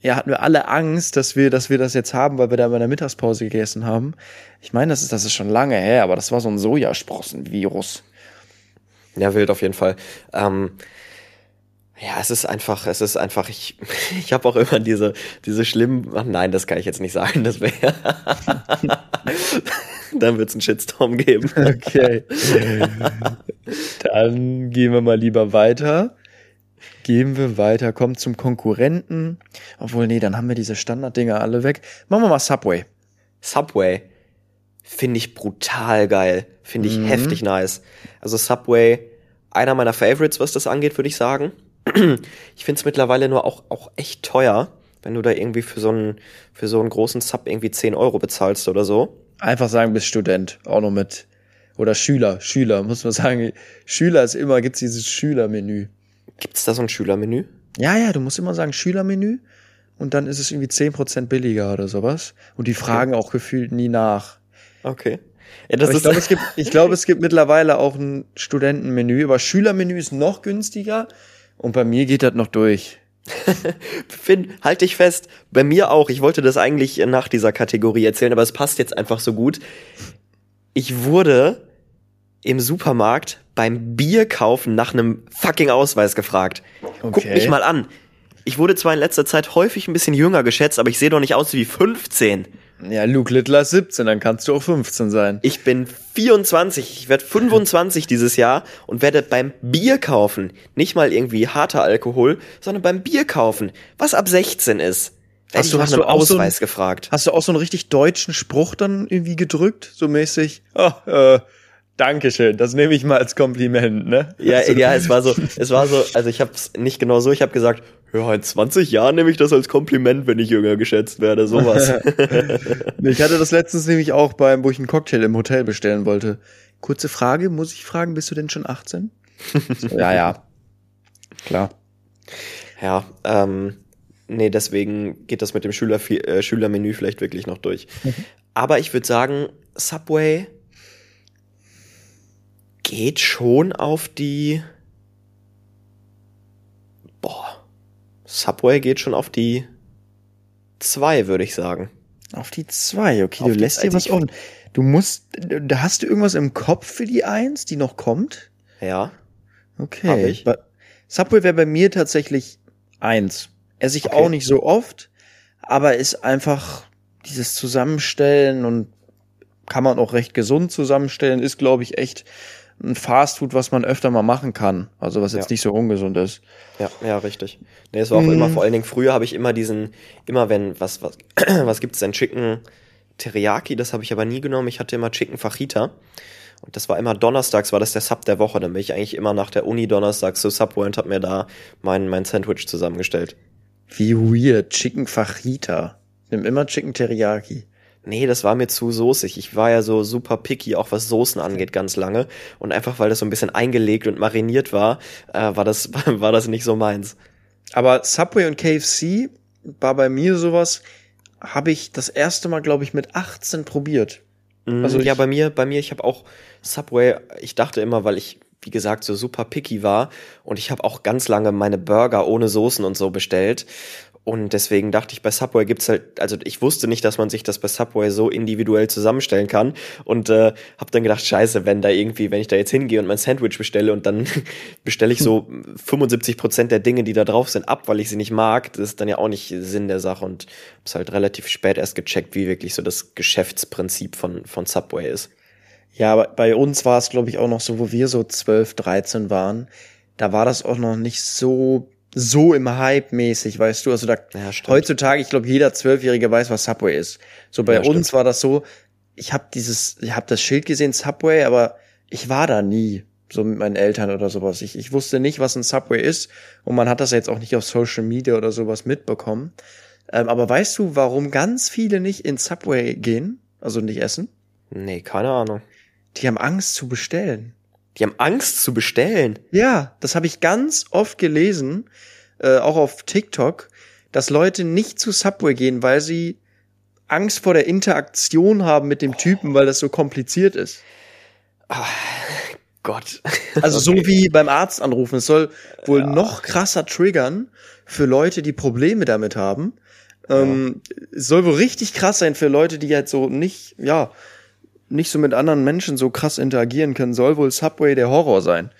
ja, hatten wir alle Angst, dass wir, dass wir das jetzt haben, weil wir da in der Mittagspause gegessen haben. Ich meine, das ist, das ist schon lange her, aber das war so ein Sojasprossen-Virus. Ja, wild auf jeden Fall. Ähm, ja, es ist einfach, es ist einfach, ich, ich habe auch immer diese, diese schlimmen, ach nein, das kann ich jetzt nicht sagen, das wäre, dann wird's einen Shitstorm geben. Okay. Dann gehen wir mal lieber weiter. Gehen wir weiter, kommt zum Konkurrenten. Obwohl, nee, dann haben wir diese Standarddinger alle weg. Machen wir mal Subway. Subway finde ich brutal geil, finde ich Mhm. heftig nice. Also Subway, einer meiner Favorites, was das angeht, würde ich sagen. Ich finde es mittlerweile nur auch, auch echt teuer, wenn du da irgendwie für so einen, für so einen großen Sub irgendwie 10 Euro bezahlst oder so. Einfach sagen, bist Student. Auch noch mit. Oder Schüler. Schüler, muss man sagen. Schüler ist immer, gibt's dieses Schülermenü. Gibt's da so ein Schülermenü? Ja, ja, du musst immer sagen Schülermenü. Und dann ist es irgendwie 10% billiger oder sowas. Und die fragen auch gefühlt nie nach. Okay. Ja, das Aber ich glaube, es gibt, ich glaube, es gibt mittlerweile auch ein Studentenmenü, aber Schülermenü ist noch günstiger. Und bei mir geht das noch durch. Finn, halt dich fest. Bei mir auch. Ich wollte das eigentlich nach dieser Kategorie erzählen, aber es passt jetzt einfach so gut. Ich wurde im Supermarkt beim Bierkaufen nach einem fucking Ausweis gefragt. Guck Okay. mich mal an. Ich wurde zwar in letzter Zeit häufig ein bisschen jünger geschätzt, aber ich sehe doch nicht aus wie 15. Ja, Luke Littler ist 17, dann kannst du auch 15 sein. Ich bin 24, ich werde 25 dieses Jahr und werde beim Bier kaufen, nicht mal irgendwie harter Alkohol, sondern beim Bier kaufen, was ab 16 ist. Hast du- nach hast einem du auch so ein- Ausweis gefragt. Hast du auch so einen richtig deutschen Spruch dann irgendwie gedrückt? So mäßig? Ah, äh, Dankeschön, das nehme ich mal als Kompliment, ne? Ja, Also, ja, es war so, es war so, also ich hab's nicht genau so, ich habe gesagt, ja, in 20 Jahren nehme ich das als Kompliment, wenn ich jünger geschätzt werde, sowas. Ich hatte das letztens nämlich auch beim, wo ich einen Cocktail im Hotel bestellen wollte. Kurze Frage, muss ich fragen, bist du denn schon 18? So, ja, ja. Klar. ja, ähm, nee, deswegen geht das mit dem Schüler, äh, Schülermenü vielleicht wirklich noch durch. Aber ich würde sagen, Subway geht schon auf die, boah, Subway geht schon auf die zwei, würde ich sagen. Auf die zwei, okay, Auf du lässt dir was offen. Du musst, da hast du irgendwas im Kopf für die eins, die noch kommt? Ja, Okay. Hab ich. Subway wäre bei mir tatsächlich eins. Esse ich Okay. auch nicht so oft, aber ist einfach dieses Zusammenstellen und kann man auch recht gesund zusammenstellen, ist, glaube ich, echt ein Fastfood, was man öfter mal machen kann. Also was jetzt Ja. nicht so ungesund ist. Ja, ja, richtig. Nee, es war auch Mhm. immer, vor allen Dingen früher habe ich immer diesen, immer wenn, was, was, was gibt's denn? Chicken Teriyaki, das habe ich aber nie genommen. Ich hatte immer Chicken Fajita. Und das war immer donnerstags, war das der Sub der Woche. Dann bin ich eigentlich immer nach der Uni donnerstags zu Subway und habe mir da mein, mein Sandwich zusammengestellt. Wie weird. Chicken Fajita. Nimm immer Chicken Teriyaki. Nee, das war mir zu soßig. Ich war ja so super picky, auch was Soßen angeht, ganz lange. Und einfach weil das so ein bisschen eingelegt und mariniert war, äh, war das, war das nicht so meins. Aber Subway und KFC war bei mir sowas, habe ich das erste Mal, glaube ich, mit 18 probiert. Mhm, Also ja, bei mir, bei mir, ich habe auch Subway, ich dachte immer, weil ich, wie gesagt, so super picky war und ich habe auch ganz lange meine Burger ohne Soßen und so bestellt. Und deswegen dachte ich, bei Subway gibt's halt, also ich wusste nicht, dass man sich das bei Subway so individuell zusammenstellen kann. Und äh, habe dann gedacht, scheiße, wenn da irgendwie, wenn ich da jetzt hingehe und mein Sandwich bestelle und dann bestelle ich so 75 Prozent der Dinge, die da drauf sind, ab, weil ich sie nicht mag, das ist dann ja auch nicht Sinn der Sache. Und hab's halt relativ spät erst gecheckt, wie wirklich so das Geschäftsprinzip von, von Subway ist. Ja, aber bei uns war es, glaube ich, auch noch so, wo wir so 12, 13 waren. Da war das auch noch nicht so, so im Hype mäßig, weißt du? Also da, Ja, heutzutage, ich glaube, jeder Zwölfjährige weiß, was Subway ist. So bei Ja, uns stimmt. war das so, ich habe dieses, ich habe das Schild gesehen, Subway, aber ich war da nie, so mit meinen Eltern oder sowas. Ich, ich wusste nicht, was ein Subway ist und man hat das jetzt auch nicht auf Social Media oder sowas mitbekommen. Ähm, aber weißt du, warum ganz viele nicht in Subway gehen, also nicht essen? Nee, keine Ahnung. Die haben Angst zu bestellen. Die haben Angst zu bestellen. Ja, das habe ich ganz oft gelesen, äh, auch auf TikTok, dass Leute nicht zu Subway gehen, weil sie Angst vor der Interaktion haben mit dem Typen, weil das so kompliziert ist. Gott. Also so wie beim Arzt anrufen. Es soll wohl ja. noch krasser triggern für Leute, die Probleme damit haben. Ähm, es soll wohl richtig krass sein für Leute, die halt so nicht, ja, nicht so mit anderen Menschen so krass interagieren können. Soll wohl Subway der Horror sein.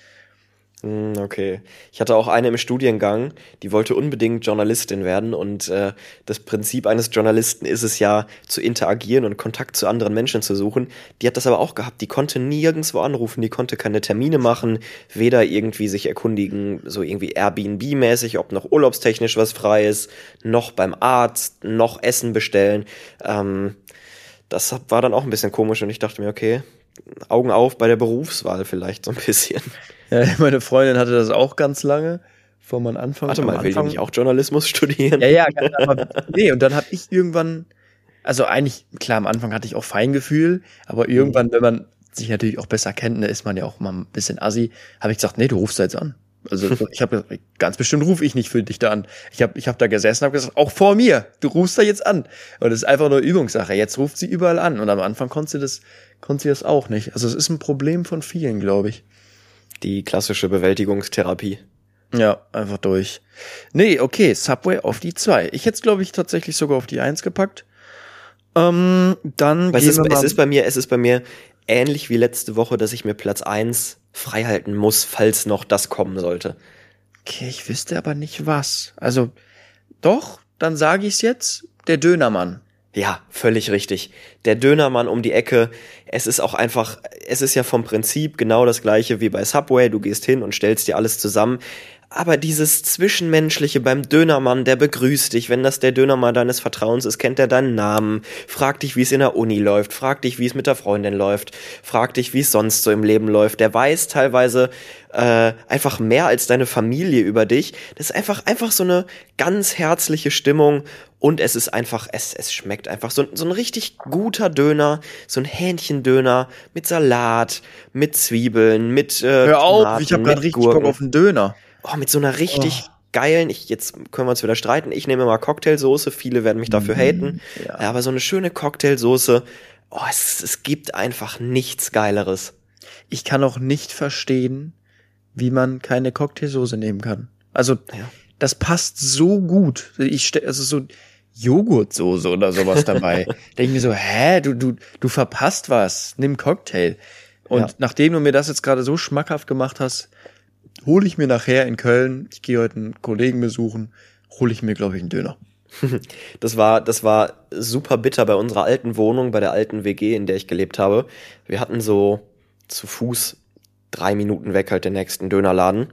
Hm, okay. Ich hatte auch eine im Studiengang, die wollte unbedingt Journalistin werden und äh, das Prinzip eines Journalisten ist es ja, zu interagieren und Kontakt zu anderen Menschen zu suchen. Die hat das aber auch gehabt. Die konnte nirgendwo anrufen, die konnte keine Termine machen, weder irgendwie sich erkundigen, so irgendwie Airbnb-mäßig, ob noch urlaubstechnisch was frei ist, noch beim Arzt, noch Essen bestellen. Ähm, das war dann auch ein bisschen komisch und ich dachte mir, okay, Augen auf bei der Berufswahl vielleicht so ein bisschen. Ja, meine Freundin hatte das auch ganz lange, vor meinem Anfang. Warte mal, will die nicht auch Journalismus studieren? Ja, ja, aber, nee, und dann habe ich irgendwann, also eigentlich, klar, am Anfang hatte ich auch Feingefühl, aber irgendwann, wenn man sich natürlich auch besser kennt, ne, ist man ja auch mal ein bisschen assi, habe ich gesagt, nee, du rufst jetzt an. Also ich habe ganz bestimmt rufe ich nicht für dich da an. Ich habe ich hab da gesessen und habe gesagt, auch vor mir, du rufst da jetzt an. Und das ist einfach nur Übungssache. Jetzt ruft sie überall an. Und am Anfang konnte sie das, konnte sie das auch nicht. Also es ist ein Problem von vielen, glaube ich die klassische Bewältigungstherapie. Ja, einfach durch. Nee, okay, Subway auf die zwei. Ich hätte es, glaube ich, tatsächlich sogar auf die eins gepackt. Ähm, dann es ist, es ist bei mir, es ist bei mir ähnlich wie letzte Woche, dass ich mir Platz eins freihalten muss, falls noch das kommen sollte. Okay, ich wüsste aber nicht was. Also, doch, dann sage ich es jetzt, der Dönermann. Ja, völlig richtig. Der Dönermann um die Ecke, es ist auch einfach, es ist ja vom Prinzip genau das gleiche wie bei Subway. Du gehst hin und stellst dir alles zusammen. Aber dieses Zwischenmenschliche beim Dönermann, der begrüßt dich, wenn das der Dönermann deines Vertrauens ist, kennt er deinen Namen, fragt dich, wie es in der Uni läuft, fragt dich, wie es mit der Freundin läuft, fragt dich, wie es sonst so im Leben läuft. Der weiß teilweise äh, einfach mehr als deine Familie über dich. Das ist einfach, einfach so eine ganz herzliche Stimmung. Und es ist einfach, es, es schmeckt einfach. So, so ein richtig guter Döner, so ein Hähnchendöner mit Salat, mit Zwiebeln, mit äh, Hör auf, Tomaten, ich habe gerade richtig Bock auf einen Döner oh, mit so einer richtig oh. geilen, ich, jetzt können wir uns wieder streiten, ich nehme mal Cocktailsoße, viele werden mich dafür mhm, haten, ja. aber so eine schöne Cocktailsoße, oh, es, es gibt einfach nichts Geileres. Ich kann auch nicht verstehen, wie man keine Cocktailsoße nehmen kann. Also, ja. das passt so gut. Ich also so Joghurtsoße oder sowas dabei. Denke ich mir so, hä, du, du, du verpasst was. Nimm Cocktail. Und ja. nachdem du mir das jetzt gerade so schmackhaft gemacht hast, hole ich mir nachher in Köln, ich gehe heute einen Kollegen besuchen, hole ich mir, glaube ich, einen Döner. Das war, das war super bitter bei unserer alten Wohnung, bei der alten WG, in der ich gelebt habe. Wir hatten so zu Fuß drei Minuten weg halt den nächsten Dönerladen.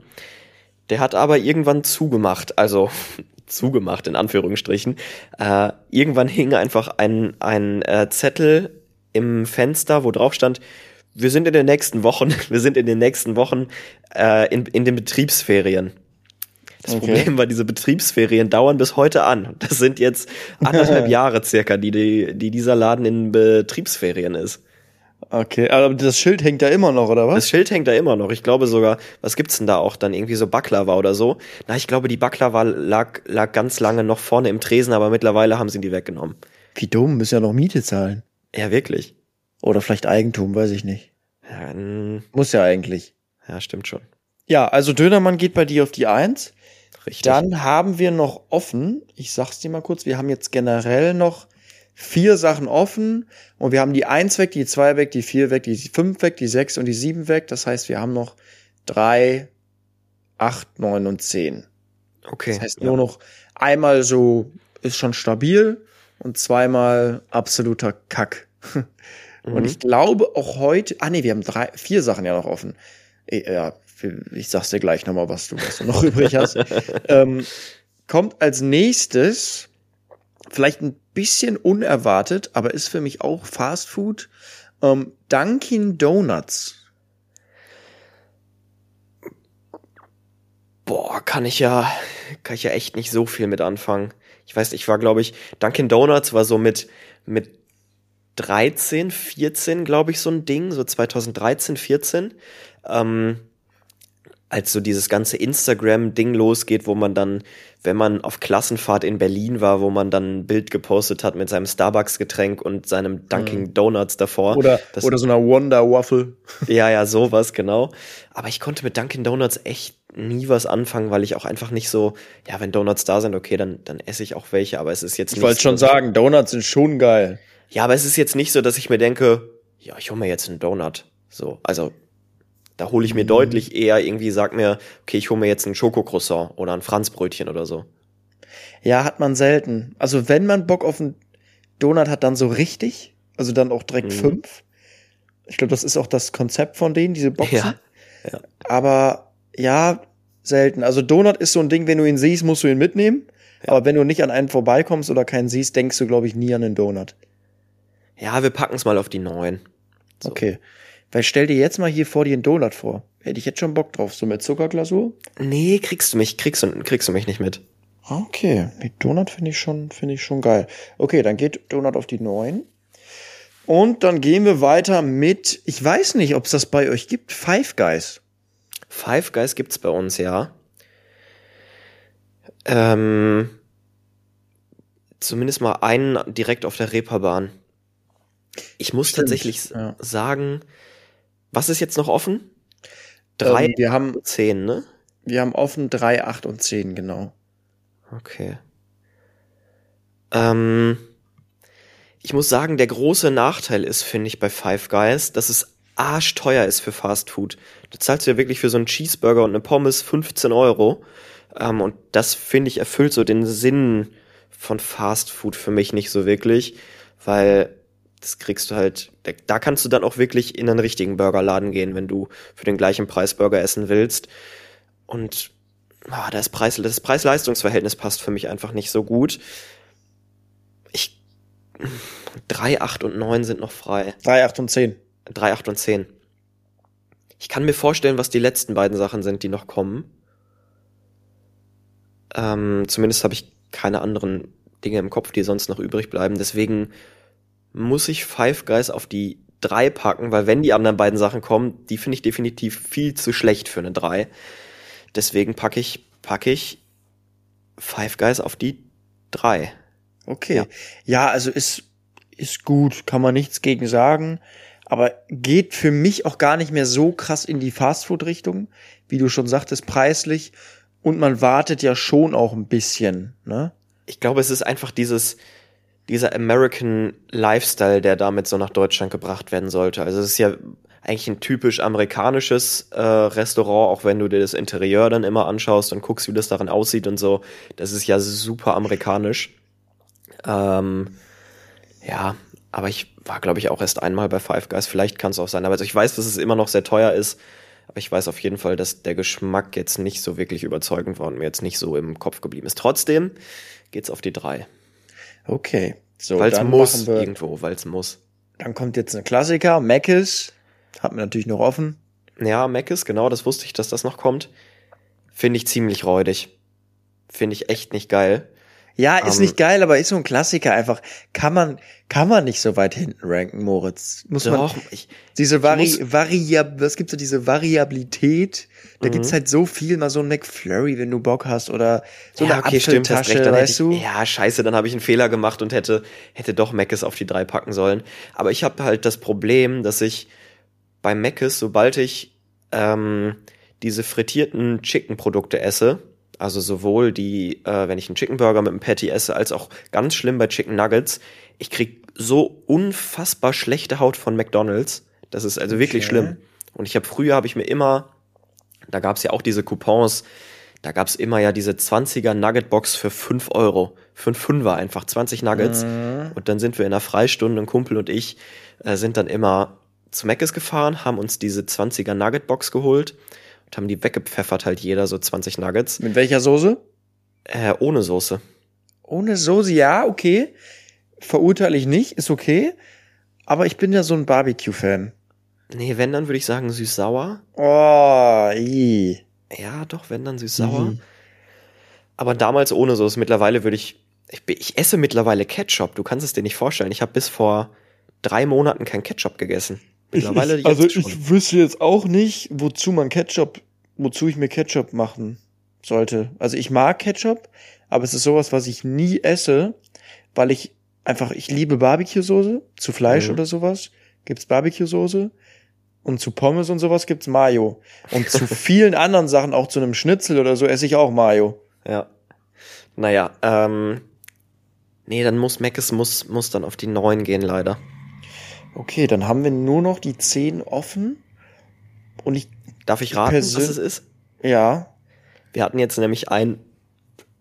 Der hat aber irgendwann zugemacht, also zugemacht in Anführungsstrichen. Äh, irgendwann hing einfach ein, ein äh, Zettel im Fenster, wo drauf stand, wir sind in den nächsten Wochen, wir sind in den nächsten Wochen äh, in, in den Betriebsferien. Das okay. Problem war, diese Betriebsferien dauern bis heute an. Das sind jetzt anderthalb Jahre circa, die, die, die dieser Laden in Betriebsferien ist. Okay, aber das Schild hängt da immer noch, oder was? Das Schild hängt da immer noch. Ich glaube sogar, was gibt's denn da auch dann irgendwie so Baklava oder so? Na, ich glaube, die Baklava lag, lag ganz lange noch vorne im Tresen, aber mittlerweile haben sie die weggenommen. Wie dumm, müssen ja noch Miete zahlen. Ja, wirklich. Oder vielleicht Eigentum, weiß ich nicht. Ja, Muss ja eigentlich. Ja, stimmt schon. Ja, also Dönermann geht bei dir auf die Eins. Richtig. Dann haben wir noch offen, ich sag's dir mal kurz, wir haben jetzt generell noch vier Sachen offen und wir haben die Eins weg, die zwei weg, die vier weg, die fünf weg, die sechs und die sieben weg. Das heißt, wir haben noch drei, acht, neun und zehn. Okay. Das heißt, ja. nur noch einmal so ist schon stabil und zweimal absoluter Kack. Mhm. Und ich glaube auch heute, ah nee, wir haben drei, vier Sachen ja noch offen. Ja, ich sag's dir gleich nochmal, was du, was du noch übrig hast. Ähm, kommt als nächstes, vielleicht ein bisschen unerwartet, aber ist für mich auch Fast Food, ähm, Dunkin' Donuts. Boah, kann ich ja, kann ich ja echt nicht so viel mit anfangen. Ich weiß, ich war, glaube ich, Dunkin' Donuts war so mit, mit 13, 14, glaube ich, so ein Ding, so 2013, 14. Ähm, als so dieses ganze Instagram-Ding losgeht, wo man dann, wenn man auf Klassenfahrt in Berlin war, wo man dann ein Bild gepostet hat mit seinem Starbucks-Getränk und seinem Dunkin' Donuts davor. Oder, Das- oder so einer Wonder Waffle. Ja, ja, sowas, genau. Aber ich konnte mit Dunkin' Donuts echt nie was anfangen, weil ich auch einfach nicht so, ja, wenn Donuts da sind, okay, dann, dann esse ich auch welche, aber es ist jetzt Ich nicht wollte so, schon sagen, Donuts sind schon geil. Ja, aber es ist jetzt nicht so, dass ich mir denke, ja, ich hole mir jetzt einen Donut. So, also da hole ich mir deutlich eher irgendwie, sag mir, okay, ich hole mir jetzt einen Schokocroissant oder ein Franzbrötchen oder so. Ja, hat man selten. Also wenn man Bock auf einen Donut hat, dann so richtig. Also dann auch direkt Mhm. fünf. Ich glaube, das ist auch das Konzept von denen, diese Boxen. Ja, ja. Aber ja, selten. Also Donut ist so ein Ding, wenn du ihn siehst, musst du ihn mitnehmen. Aber wenn du nicht an einen vorbeikommst oder keinen siehst, denkst du, glaube ich, nie an einen Donut. Ja, wir packen's mal auf die neun. So. Okay. Weil stell dir jetzt mal hier vor dir einen Donut vor. Hätte ich jetzt schon Bock drauf. So mit Zuckerglasur? Nee, kriegst du mich, kriegst du, kriegst du mich nicht mit. Okay, mit Donut finde ich schon, finde ich schon geil. Okay, dann geht Donut auf die 9. Und dann gehen wir weiter mit, ich weiß nicht, ob es das bei euch gibt, Five Guys. Five Guys gibt's bei uns, ja. Ähm, zumindest mal einen direkt auf der Reeperbahn. Ich muss Stimmt, tatsächlich ja. sagen, was ist jetzt noch offen? Drei, Ähm, wir haben, zehn, ne? wir haben offen 3, 8 und 10, genau. Okay. Ähm, ich muss sagen, der große Nachteil ist, finde ich, bei Five Guys, dass es arschteuer ist für Fast Food. Du zahlst ja wirklich für so einen Cheeseburger und eine Pommes 15 Euro. Ähm, und das, finde ich, erfüllt so den Sinn von Fast Food für mich nicht so wirklich, weil das kriegst du halt, da- kannst du dann auch wirklich in einen richtigen Burgerladen gehen, wenn du für den gleichen Preis Burger essen willst. Und ah, das Preis, das Preis-Leistungs-Verhältnis passt für mich einfach nicht so gut. Ich, drei, acht und neun sind noch frei. 3, 8 und 10. Drei, acht und zehn. Ich kann mir vorstellen, was die letzten beiden Sachen sind, die noch kommen. Ähm, zumindest habe ich keine anderen Dinge im Kopf, die sonst noch übrig bleiben. Deswegen muss ich Five Guys auf die drei packen, weil wenn die anderen beiden Sachen kommen, die finde ich definitiv viel zu schlecht für eine drei. Deswegen packe ich, packe ich Five Guys auf die drei. Okay. Ja. Ja. also ist, ist gut, kann man nichts gegen sagen. Aber geht für mich auch gar nicht mehr so krass in die Fastfood-Richtung, wie du schon sagtest, preislich. Und man wartet ja schon auch ein bisschen, ne? ich glaube, es ist einfach dieses, dieser American Lifestyle, der damit so nach Deutschland gebracht werden sollte. Also es ist ja eigentlich ein typisch amerikanisches äh, Restaurant, auch wenn du dir das Interieur dann immer anschaust und guckst, wie das darin aussieht und so. Das ist ja super amerikanisch. Ähm, ja, aber ich war, glaube ich, auch erst einmal bei Five Guys. Vielleicht kann es auch sein. Aber also ich weiß, dass es immer noch sehr teuer ist. Aber ich weiß auf jeden Fall, dass der Geschmack jetzt nicht so wirklich überzeugend war und mir jetzt nicht so im Kopf geblieben ist. Trotzdem geht's auf die drei. Okay. So, Weil es muss wir, irgendwo, weil es muss. dann kommt jetzt ein Klassiker, Mc's. Hat man natürlich noch offen. Ja, Mc's, genau, das wusste ich, dass das noch kommt. Finde ich ziemlich räudig. Finde ich echt nicht geil. Ja, ist Ähm, nicht geil, aber ist so ein Klassiker einfach. Kann man, kann man nicht so weit hinten ranken, Moritz. Muss man, Doch, ich, diese Vari, muss- Variab, was gibt's so diese Variabilität? Da Mhm. gibt's halt so viel, mal so ein McFlurry, wenn du Bock hast, oder so ja, eine okay, stimmt, Apfeltasche, recht, dann weißt ich, du? Ja, scheiße, dann habe ich einen Fehler gemacht und hätte, hätte doch Mc's auf die drei packen sollen. Aber ich habe halt das Problem, dass ich bei Mc's, sobald ich ähm, diese frittierten Chicken-Produkte esse, also sowohl die, äh, wenn ich einen Chicken Burger mit einem Patty esse, als auch ganz schlimm bei Chicken Nuggets, ich krieg so unfassbar schlechte Haut von McDonald's. Das ist also wirklich Okay. schlimm. Und ich habe früher habe ich mir immer, da gab's ja auch diese Coupons, da gab's immer ja diese 20er Nugget Box für 5 Euro. Für einen Fünfer einfach, 20 Nuggets. Mhm. Und dann sind wir in der Freistunde, ein Kumpel und ich, äh, sind dann immer zu Mc's gefahren, haben uns diese 20er Nugget Box geholt haben die weggepfeffert, halt jeder so 20 Nuggets. Mit welcher Soße? Äh, ohne Soße. Ohne Soße, ja, okay. Verurteile ich nicht, ist okay. Aber ich bin ja so ein Barbecue-Fan. Nee, wenn, dann würde ich sagen süß-sauer. Oh, i. Ja, doch, wenn, dann süß-sauer. Mhm. Aber damals ohne Soße. Mittlerweile würde ich, ich, ich esse mittlerweile Ketchup. Du kannst es dir nicht vorstellen. Ich habe bis vor drei Monaten kein Ketchup gegessen. Mittlerweile ich, also ich schon. wüsste jetzt auch nicht, wozu man Ketchup wozu ich mir Ketchup machen sollte. Also ich mag Ketchup, aber es ist sowas, was ich nie esse, weil ich einfach, ich liebe Barbecue-Soße, zu Fleisch Mhm. oder sowas gibt's Barbecue-Soße und zu Pommes und sowas gibt's Mayo. Und zu vielen anderen Sachen, auch zu einem Schnitzel oder so, esse ich auch Mayo. Ja. Naja, ähm. Nee, dann muss Meckes muss, muss dann auf die 9 gehen, leider. Okay, dann haben wir nur noch die 10 offen. Und ich, Darf ich raten, was es ist? ja, Wir hatten jetzt nämlich ein,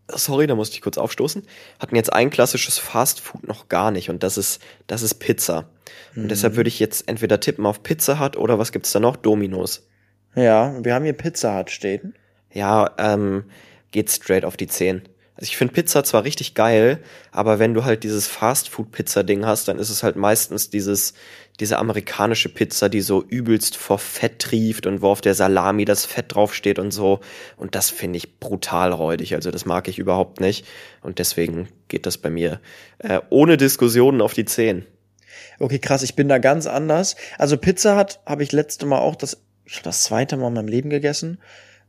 sorry, da musste ich kurz aufstoßen, hatten jetzt ein klassisches Fast Food noch gar nicht und das ist, das ist Pizza. Und Mhm. deshalb würde ich jetzt entweder tippen auf Pizza Hut oder was gibt's da noch? Dominos. ja, wir haben hier Pizza Hut stehen. Ja, ähm, geht straight auf die 10. Also ich finde Pizza zwar richtig geil, aber wenn du halt dieses Fast-Food-Pizza-Ding hast, dann ist es halt meistens dieses, diese amerikanische Pizza, die so übelst vor Fett trieft und wo auf der Salami das Fett draufsteht und so. Und das finde ich brutal räudig. Also das mag ich überhaupt nicht. Und deswegen geht das bei mir äh, ohne Diskussionen auf die 10. Okay, krass, ich bin da ganz anders. Also Pizza hat habe ich letzte Mal auch das das zweite Mal in meinem Leben gegessen,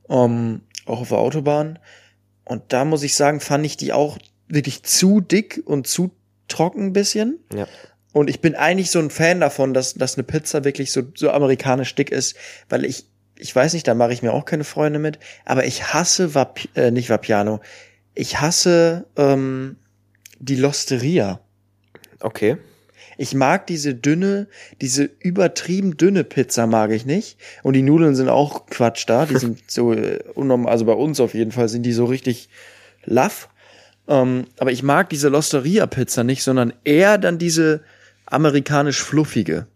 ähm, auch auf der Autobahn. Und da muss ich sagen, fand ich die auch wirklich zu dick und zu trocken ein bisschen. Ja. Und ich bin eigentlich so ein Fan davon, dass, dass eine Pizza wirklich so, so amerikanisch dick ist, weil ich, ich weiß nicht, da mache ich mir auch keine Freunde mit, aber ich hasse Vap äh, nicht Vapiano. Ich hasse ähm, die Losteria. Okay. Ich mag diese dünne, diese übertrieben dünne Pizza mag ich nicht. Und die Nudeln sind auch Quatsch da. Die sind so äh, unnormal, also bei uns auf jeden Fall sind die so richtig laff. Ähm, aber ich mag diese Losteria-Pizza nicht, sondern eher dann diese amerikanisch fluffige.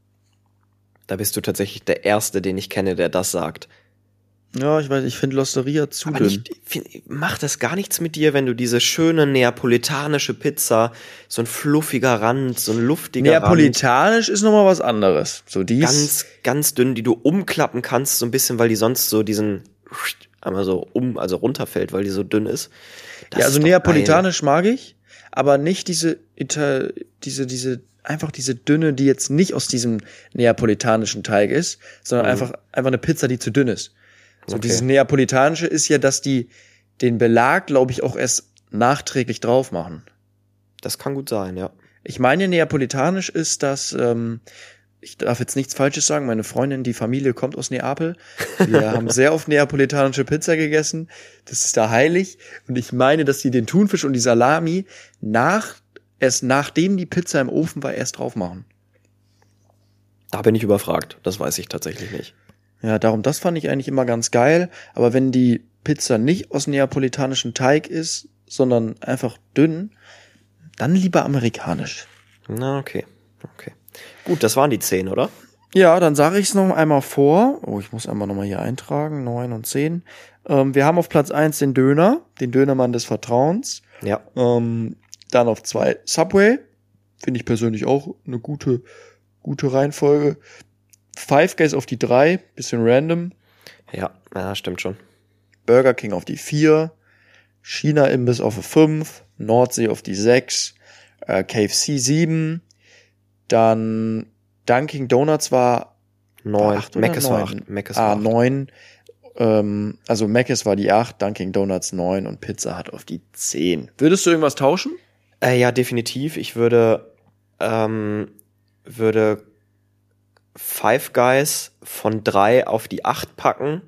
Da bist du tatsächlich der Erste, den ich kenne, der das sagt. Ja, ich weiß, ich finde Losteria zu Aber dünn. nicht, find, macht das gar nichts mit dir, wenn du diese schöne neapolitanische Pizza, so ein fluffiger Rand, so ein luftiger Rand, Neapolitanisch ist nochmal was anderes. So die ganz, ganz dünn, die du umklappen kannst, so ein bisschen, weil die sonst so diesen einmal so um, also runterfällt, weil die so dünn ist. Das ja, also ist neapolitanisch mag ich, aber nicht diese, diese, diese, einfach diese dünne, die jetzt nicht aus diesem neapolitanischen Teig ist, sondern einfach, einfach eine Pizza, die zu dünn ist. So Okay. dieses neapolitanische ist ja, dass die den Belag, glaube ich, auch erst nachträglich drauf machen. Das kann gut sein, ja. Ich meine, neapolitanisch ist das, ähm, ich darf jetzt nichts Falsches sagen, meine Freundin, die Familie kommt aus Neapel. Wir haben sehr oft neapolitanische Pizza gegessen. Das ist da heilig. Und ich meine, dass sie den Thunfisch und die Salami nach, erst nachdem die Pizza im Ofen war, erst drauf machen. Da bin ich überfragt. Das weiß ich tatsächlich nicht. Ja, darum, das fand ich eigentlich immer ganz geil. Aber wenn die Pizza nicht aus neapolitanischem Teig ist, sondern einfach dünn, dann lieber amerikanisch. Na, okay. Okay. Gut, das waren die zehn, oder? Ja, dann sage ich es noch einmal vor. Oh, ich muss einmal nochmal hier eintragen, neun und zehn. Ähm, wir haben auf Platz eins den Döner, den Dönermann des Vertrauens. Ja. Ähm, dann auf zwei Subway. Finde ich persönlich auch eine gute, gute Reihenfolge. Five Guys auf die drei, bisschen random. Ja, ja, stimmt schon. Burger King auf die vier. China Imbiss auf die fünf. Nordsee auf die sechs. Äh, KFC sieben. Dann Dunkin' Donuts war Neun. acht oder Mc's war neun? acht. Mc's Ah, war acht. neun. Ähm, also Mc's war die 8, Dunkin' Donuts 9 und Pizza hat auf die 10. Würdest du irgendwas tauschen? Äh, ja, definitiv. Ich würde, ähm, würde Five Guys von drei auf die acht packen,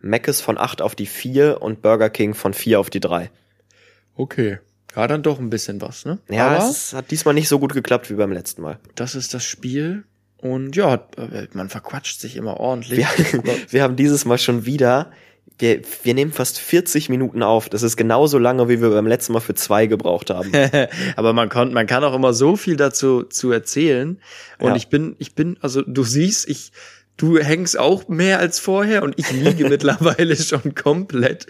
Mc's von acht auf die vier und Burger King von vier auf die drei. Okay. Ja, dann doch ein bisschen was, ne? Ja, Aber es hat diesmal nicht so gut geklappt wie beim letzten Mal. das ist das Spiel. Und ja, äh, man verquatscht sich immer ordentlich. Wir, wir haben dieses Mal schon wieder, wir, wir nehmen fast 40 Minuten auf. Das ist genauso lange, wie wir beim letzten Mal für zwei gebraucht haben. Aber man kann, man kann auch immer so viel dazu zu erzählen. Und Ja. ich bin, ich bin, also du siehst, ich, du hängst auch mehr als vorher und ich liege mittlerweile schon komplett.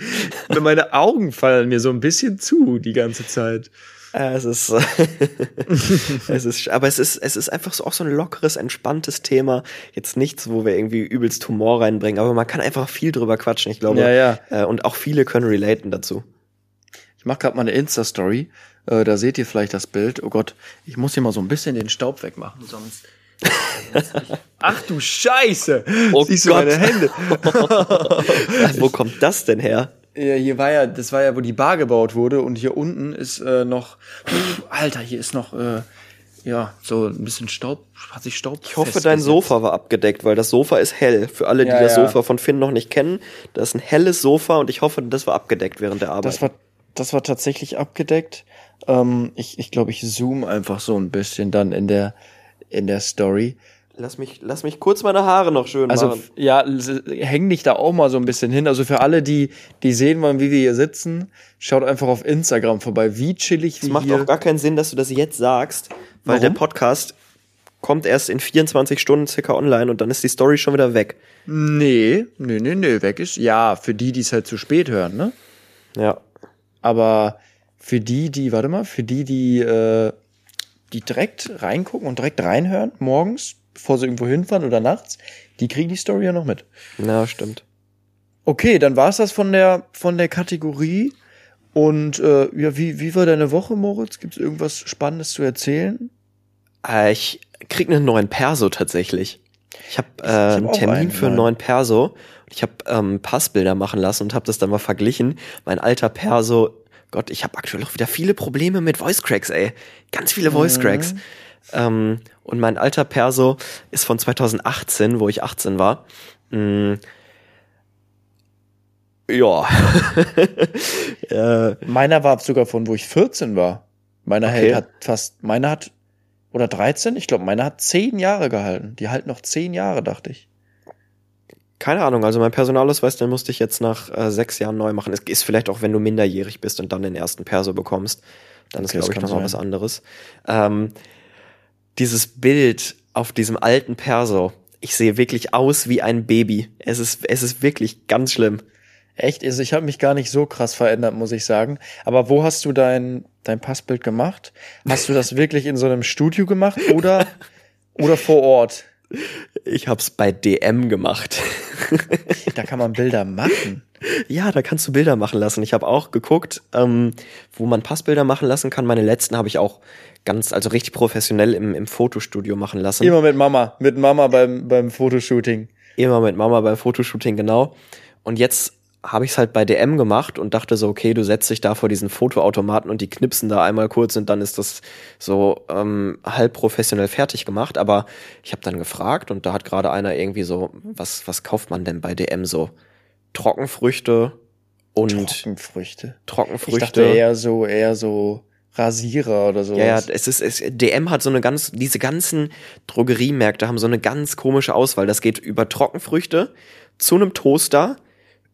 Meine Augen fallen mir so ein bisschen zu die ganze Zeit. Äh, es ist, es ist, aber es ist, es ist einfach so auch so ein lockeres, entspanntes Thema. Jetzt nichts, wo wir irgendwie übelst Humor reinbringen, aber man kann einfach viel drüber quatschen, ich glaube. Ja, ja. Äh, und auch viele können relaten dazu. Ich mache gerade mal eine Insta-Story. Äh, da seht ihr vielleicht das Bild. Oh Gott, ich muss hier mal so ein bisschen den Staub wegmachen, sonst Ach du Scheiße! Oh Siehst du Gott. meine Hände? Wo kommt das denn her? Ja, hier war ja, das war ja, wo die Bar gebaut wurde und hier unten ist äh, noch, pff, Alter, hier ist noch, äh, ja, so ein bisschen Staub, hat sich Staub. Ich hoffe, dein Sofa war abgedeckt, weil das Sofa ist hell. Für alle, die Ja, das ja. Sofa von Finn noch nicht kennen, das ist ein helles Sofa und ich hoffe, das war abgedeckt während der Arbeit. Das war, das war tatsächlich abgedeckt. Ähm, ich ich glaube, ich zoom einfach so ein bisschen dann in der, in der Story. Lass, mich, lass mich kurz meine Haare noch schön Also machen. ja, häng dich da auch mal so ein bisschen hin. Also für alle, die, die sehen wollen, wie wir hier sitzen, schaut einfach auf Instagram vorbei. Wie chillig Es wir macht hier. auch gar keinen Sinn, dass du das jetzt sagst, weil Warum? der Podcast kommt erst in 24 Stunden circa online und dann ist die Story schon wieder weg. Nee, nee, nee, nee, weg ist. Ja, für die, die es halt zu spät hören, ne? Ja. Aber für die, die, warte mal, für die, die, äh, die direkt reingucken und direkt reinhören, morgens, bevor sie irgendwo hinfahren oder nachts, die kriegen die Story ja noch mit. Ja, stimmt. Okay, dann war's das von der, von der Kategorie. Und äh, ja, wie, wie war deine Woche, Moritz? Gibt's irgendwas Spannendes zu erzählen? Äh, ich krieg einen neuen Perso tatsächlich. Ich habe äh, hab einen Termin einen für einen neuen. Perso. Ich habe ähm, Passbilder machen lassen und habe das dann mal verglichen. Mein alter Perso, Gott, ich habe aktuell auch wieder viele Probleme mit Voice Cracks, ey. Ganz viele Voice Cracks. Ähm, und mein alter Perso ist von 2018, wo ich 18 war. Mm. Ja. äh, Meiner war sogar von, wo ich 14 war. Meiner Okay. hat fast, meiner hat, oder 13? Ich glaube, meiner hat 10 Jahre gehalten. Die halten noch 10 Jahre, dachte ich. Keine Ahnung, also mein Personalausweis, den musste ich jetzt nach äh, sechs Jahren neu machen. Es ist vielleicht auch, wenn du minderjährig bist und dann den ersten Perso bekommst. Dann ist, Okay, das glaube ich, kann noch mal sein. was anderes. Ähm, dieses Bild auf diesem alten Perso, ich sehe wirklich aus wie ein Baby. Es ist, es ist wirklich ganz schlimm. Echt? Also ich habe mich gar nicht so krass verändert, muss ich sagen. Aber wo hast du dein, dein Passbild gemacht? Hast du das wirklich in so einem Studio gemacht oder, oder vor Ort? Ich hab's bei DM gemacht. Da kann man Bilder machen. ja, da kannst du Bilder machen lassen. Ich habe auch geguckt, ähm, wo man Passbilder machen lassen kann. Meine letzten habe ich auch ganz, also richtig professionell im, im Fotostudio machen lassen. Immer mit Mama, mit Mama beim, beim Fotoshooting. Immer mit Mama beim Fotoshooting, genau. Und jetzt habe ich es halt bei DM gemacht und dachte so, okay, du setzt dich da vor diesen Fotoautomaten und die knipsen da einmal kurz und dann ist das so ähm, halb professionell fertig gemacht. Aber ich habe dann gefragt und da hat gerade einer irgendwie so, was, was kauft man denn bei DM so? Trockenfrüchte und Trockenfrüchte. Trockenfrüchte. Ich dachte eher so, eher so Rasierer oder so. Ja, ja, es ist, es, DM hat so eine ganz, diese ganzen Drogeriemärkte haben so eine ganz komische Auswahl. Das geht über Trockenfrüchte zu einem Toaster,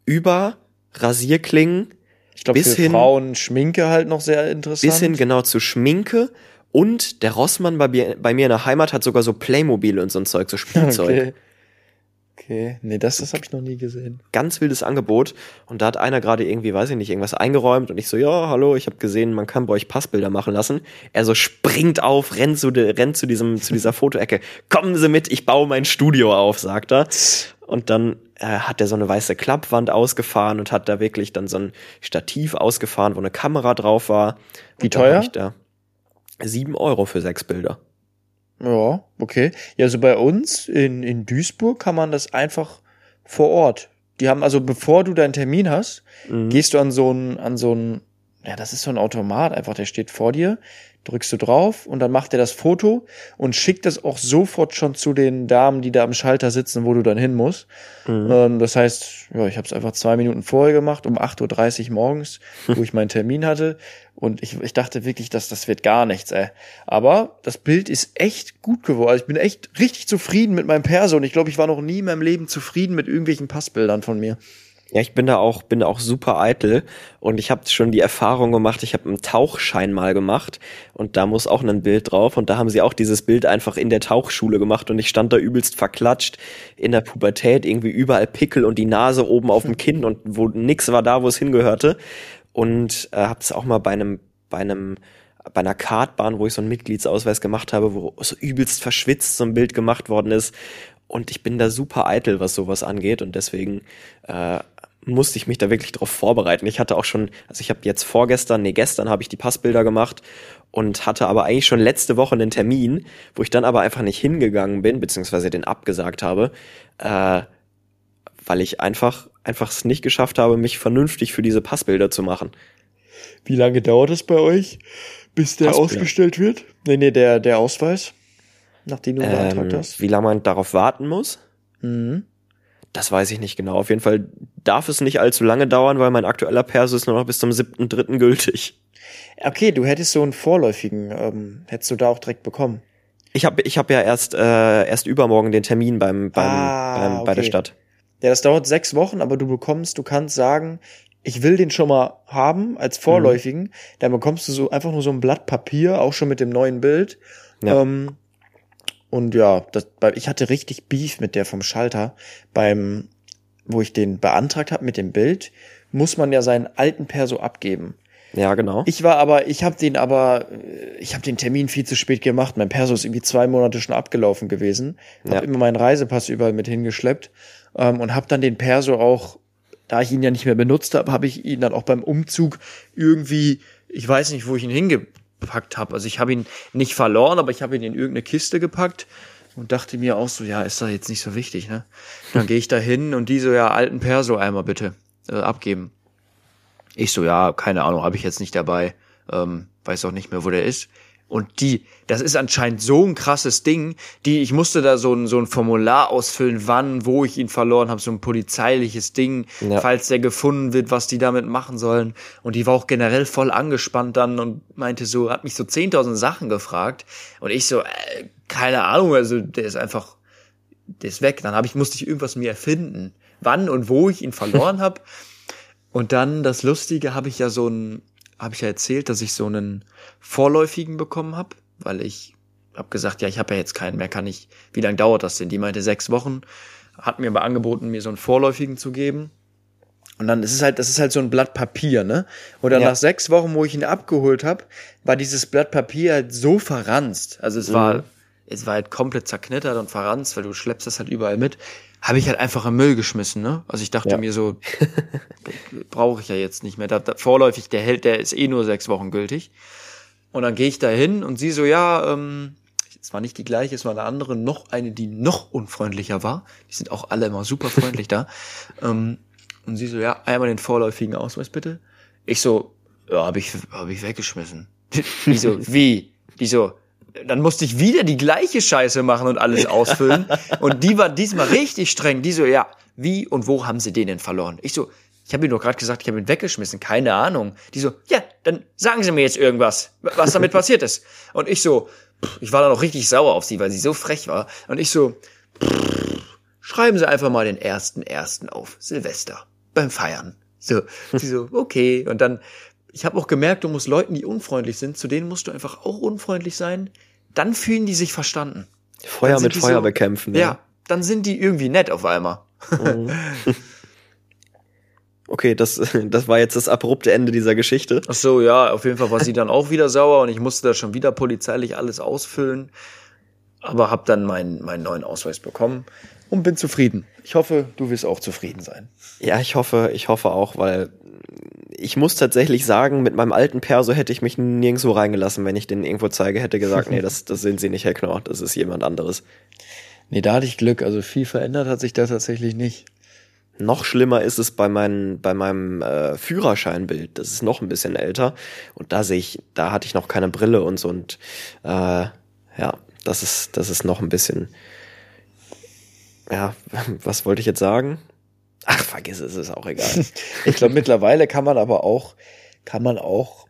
über Rasierklingen, ich glaube, bis für hin- Frauen Schminke halt noch sehr interessant. bis hin genau zu Schminke und der Rossmann bei mir, bei mir in der Heimat hat sogar so Playmobil und so ein Zeug, so Spielzeug. Okay. Okay, nee, das, das habe ich noch nie gesehen. Ganz wildes Angebot. Und da hat einer gerade irgendwie, weiß ich nicht, irgendwas eingeräumt und ich so, ja, hallo, ich habe gesehen, man kann bei euch Passbilder machen lassen. Er so springt auf, rennt zu, de, rennt zu diesem, zu dieser Fotoecke. Kommen Sie mit, ich baue mein Studio auf, sagt er. Und dann äh, hat er so eine weiße Klappwand ausgefahren und hat da wirklich dann so ein Stativ ausgefahren, wo eine Kamera drauf war. Wie teuer? hab Ich da sieben Euro für sechs Bilder. Ja, okay. Ja, also bei uns in, in Duisburg kann man das einfach vor Ort. Die haben also, bevor du deinen Termin hast, Mhm. gehst du an so ein, an so ein, ja, das ist so ein Automat einfach, der steht vor dir, drückst du drauf und dann macht er das Foto und schickt das auch sofort schon zu den Damen, die da am Schalter sitzen, wo du dann hin musst. Mhm. Ähm, das heißt, ja, ich habe es einfach zwei Minuten vorher gemacht, um 8.30 Uhr morgens, wo ich meinen Termin hatte. Und ich, ich dachte wirklich, dass das wird gar nichts, ey. Aber das Bild ist echt gut geworden. Also ich bin echt richtig zufrieden mit meinem Perso und ich glaube, ich war noch nie in meinem Leben zufrieden mit irgendwelchen Passbildern von mir. Ja, ich bin da auch, bin da auch super eitel und ich habe schon die Erfahrung gemacht, ich habe einen Tauchschein mal gemacht und da muss auch ein Bild drauf und da haben sie auch dieses Bild einfach in der Tauchschule gemacht und ich stand da übelst verklatscht in der Pubertät, irgendwie überall Pickel und die Nase oben auf dem Kinn und wo nix war da, wo es hingehörte und äh, habe es auch mal bei einem bei einem bei einer Kartbahn, wo ich so einen Mitgliedsausweis gemacht habe, wo so übelst verschwitzt so ein Bild gemacht worden ist und ich bin da super eitel, was sowas angeht und deswegen äh, musste ich mich da wirklich drauf vorbereiten. Ich hatte auch schon, also ich habe jetzt vorgestern, nee, gestern habe ich die Passbilder gemacht und hatte aber eigentlich schon letzte Woche einen Termin, wo ich dann aber einfach nicht hingegangen bin, beziehungsweise den abgesagt habe, äh, weil ich einfach einfach es nicht geschafft habe, mich vernünftig für diese Passbilder zu machen. Wie lange dauert es bei euch, bis der Passbilder. ausgestellt wird? Nee, nee, der, der Ausweis, nachdem du beantragt Ähm, hast. wie lange man darauf warten muss, Mhm. das weiß ich nicht genau. Auf jeden Fall darf es nicht allzu lange dauern, weil mein aktueller Perso ist nur noch bis zum 7.3. gültig. Okay, du hättest so einen vorläufigen, ähm, hättest du da auch direkt bekommen. Ich habe ich hab ja erst, äh, erst übermorgen den Termin beim, beim, Ah, beim, bei der okay. Stadt. Ja, das dauert sechs Wochen, aber du bekommst, du kannst sagen, ich will den schon mal haben als vorläufigen. Dann bekommst du so einfach nur so ein Blatt Papier, auch schon mit dem neuen Bild. Ja. Ähm, und ja, das, ich hatte richtig Beef mit der vom Schalter. Beim, wo ich den beantragt habe mit dem Bild, muss man ja seinen alten Perso abgeben. Ja, genau. Ich war aber, ich habe den aber, äh, ich habe den Termin viel zu spät gemacht. Mein Perso ist irgendwie zwei Monate schon abgelaufen gewesen. Hab Ja. immer meinen Reisepass überall mit hingeschleppt ähm, und habe dann den Perso auch, da ich ihn ja nicht mehr benutzt habe, habe ich ihn dann auch beim Umzug irgendwie, ich weiß nicht, wo ich ihn hingepackt habe. Also ich habe ihn nicht verloren, aber ich habe ihn in irgendeine Kiste gepackt und dachte mir auch so, ja, ist da jetzt nicht so wichtig, ne? Dann gehe ich da hin und die so, ja, alten Perso einmal bitte äh, abgeben. Ich so, ja, keine Ahnung, habe ich jetzt nicht dabei. Ähm, weiß auch nicht mehr, wo der ist. Und die, das ist anscheinend so ein krasses Ding, die, ich musste da so ein, so ein Formular ausfüllen, wann, wo ich ihn verloren habe, so ein polizeiliches Ding, Ja. falls der gefunden wird, was die damit machen sollen. Und die war auch generell voll angespannt dann und meinte so, hat mich so 10.000 Sachen gefragt. Und ich so, äh, keine Ahnung, also der ist einfach, der ist weg. Dann habe ich, musste ich irgendwas mir erfinden, wann und wo ich ihn verloren habe. Und dann das Lustige habe ich ja so ein, habe ich ja erzählt, dass ich so einen vorläufigen bekommen habe, weil ich habe gesagt, ja, ich habe ja jetzt keinen mehr, kann ich, wie lange dauert das denn? Die meinte sechs Wochen, hat mir aber angeboten, mir so einen vorläufigen zu geben. Und dann ist es halt, das ist halt so ein Blatt Papier, ne? Und dann Ja. nach sechs Wochen, wo ich ihn abgeholt habe, war dieses Blatt Papier halt so verranzt. Also es war, es war halt komplett zerknittert und verranzt, weil du schleppst das halt überall mit. Habe ich halt einfach im Müll geschmissen, ne? Also ich dachte Ja. mir so, brauche ich ja jetzt nicht mehr. Da, da, vorläufig, der hält, der ist eh nur sechs Wochen gültig. Und dann gehe ich da hin und sie so, ja, ähm, es war nicht die gleiche, es war eine andere, noch eine, die noch unfreundlicher war. Die sind auch alle immer super freundlich da. Ähm, und sie so, ja, einmal den vorläufigen Ausweis bitte. Ich so, ja, habe ich, hab ich weggeschmissen. Die so, wie? Die so, dann musste ich wieder die gleiche Scheiße machen und alles ausfüllen. Und die war diesmal richtig streng. Die so, ja, wie und wo haben sie den denn verloren? Ich so, ich habe ihm doch gerade gesagt, ich habe ihn weggeschmissen, keine Ahnung. Die so, ja, dann sagen Sie mir jetzt irgendwas, was damit passiert ist. Und ich so, ich war dann auch richtig sauer auf sie, weil sie so frech war. Und ich so, schreiben Sie einfach mal den ersten ersten auf, Silvester, beim Feiern. So, sie so, okay. Und dann, ich habe auch gemerkt, du musst Leuten, die unfreundlich sind, zu denen musst du einfach auch unfreundlich sein. Dann fühlen die sich verstanden. Feuer mit Feuer so- bekämpfen. Ja, dann sind die irgendwie nett auf einmal. Okay, das, das war jetzt das abrupte Ende dieser Geschichte. Ach so, ja, auf jeden Fall war sie dann auch wieder sauer und ich musste da schon wieder polizeilich alles ausfüllen. Aber hab dann meinen, meinen neuen Ausweis bekommen und bin zufrieden. Ich hoffe, du wirst auch zufrieden sein. Ja, ich hoffe, ich hoffe auch, weil ich muss tatsächlich sagen, mit meinem alten Perso hätte ich mich nirgendwo reingelassen, wenn ich den irgendwo zeige, hätte gesagt, nee, das, das sind sie nicht, Herr Knorr, das ist jemand anderes. Nee, da hatte ich Glück. Also viel verändert hat sich da tatsächlich nicht. Noch schlimmer ist es bei, meinen, bei meinem äh, Führerscheinbild. Das ist noch ein bisschen älter. Und da sehe ich, da hatte ich noch keine Brille und so. Und äh, ja, das ist, das ist noch ein bisschen. Ja, was wollte ich jetzt sagen? Ach, vergiss es, ist auch egal. Ich glaube, mittlerweile kann man aber auch, kann man auch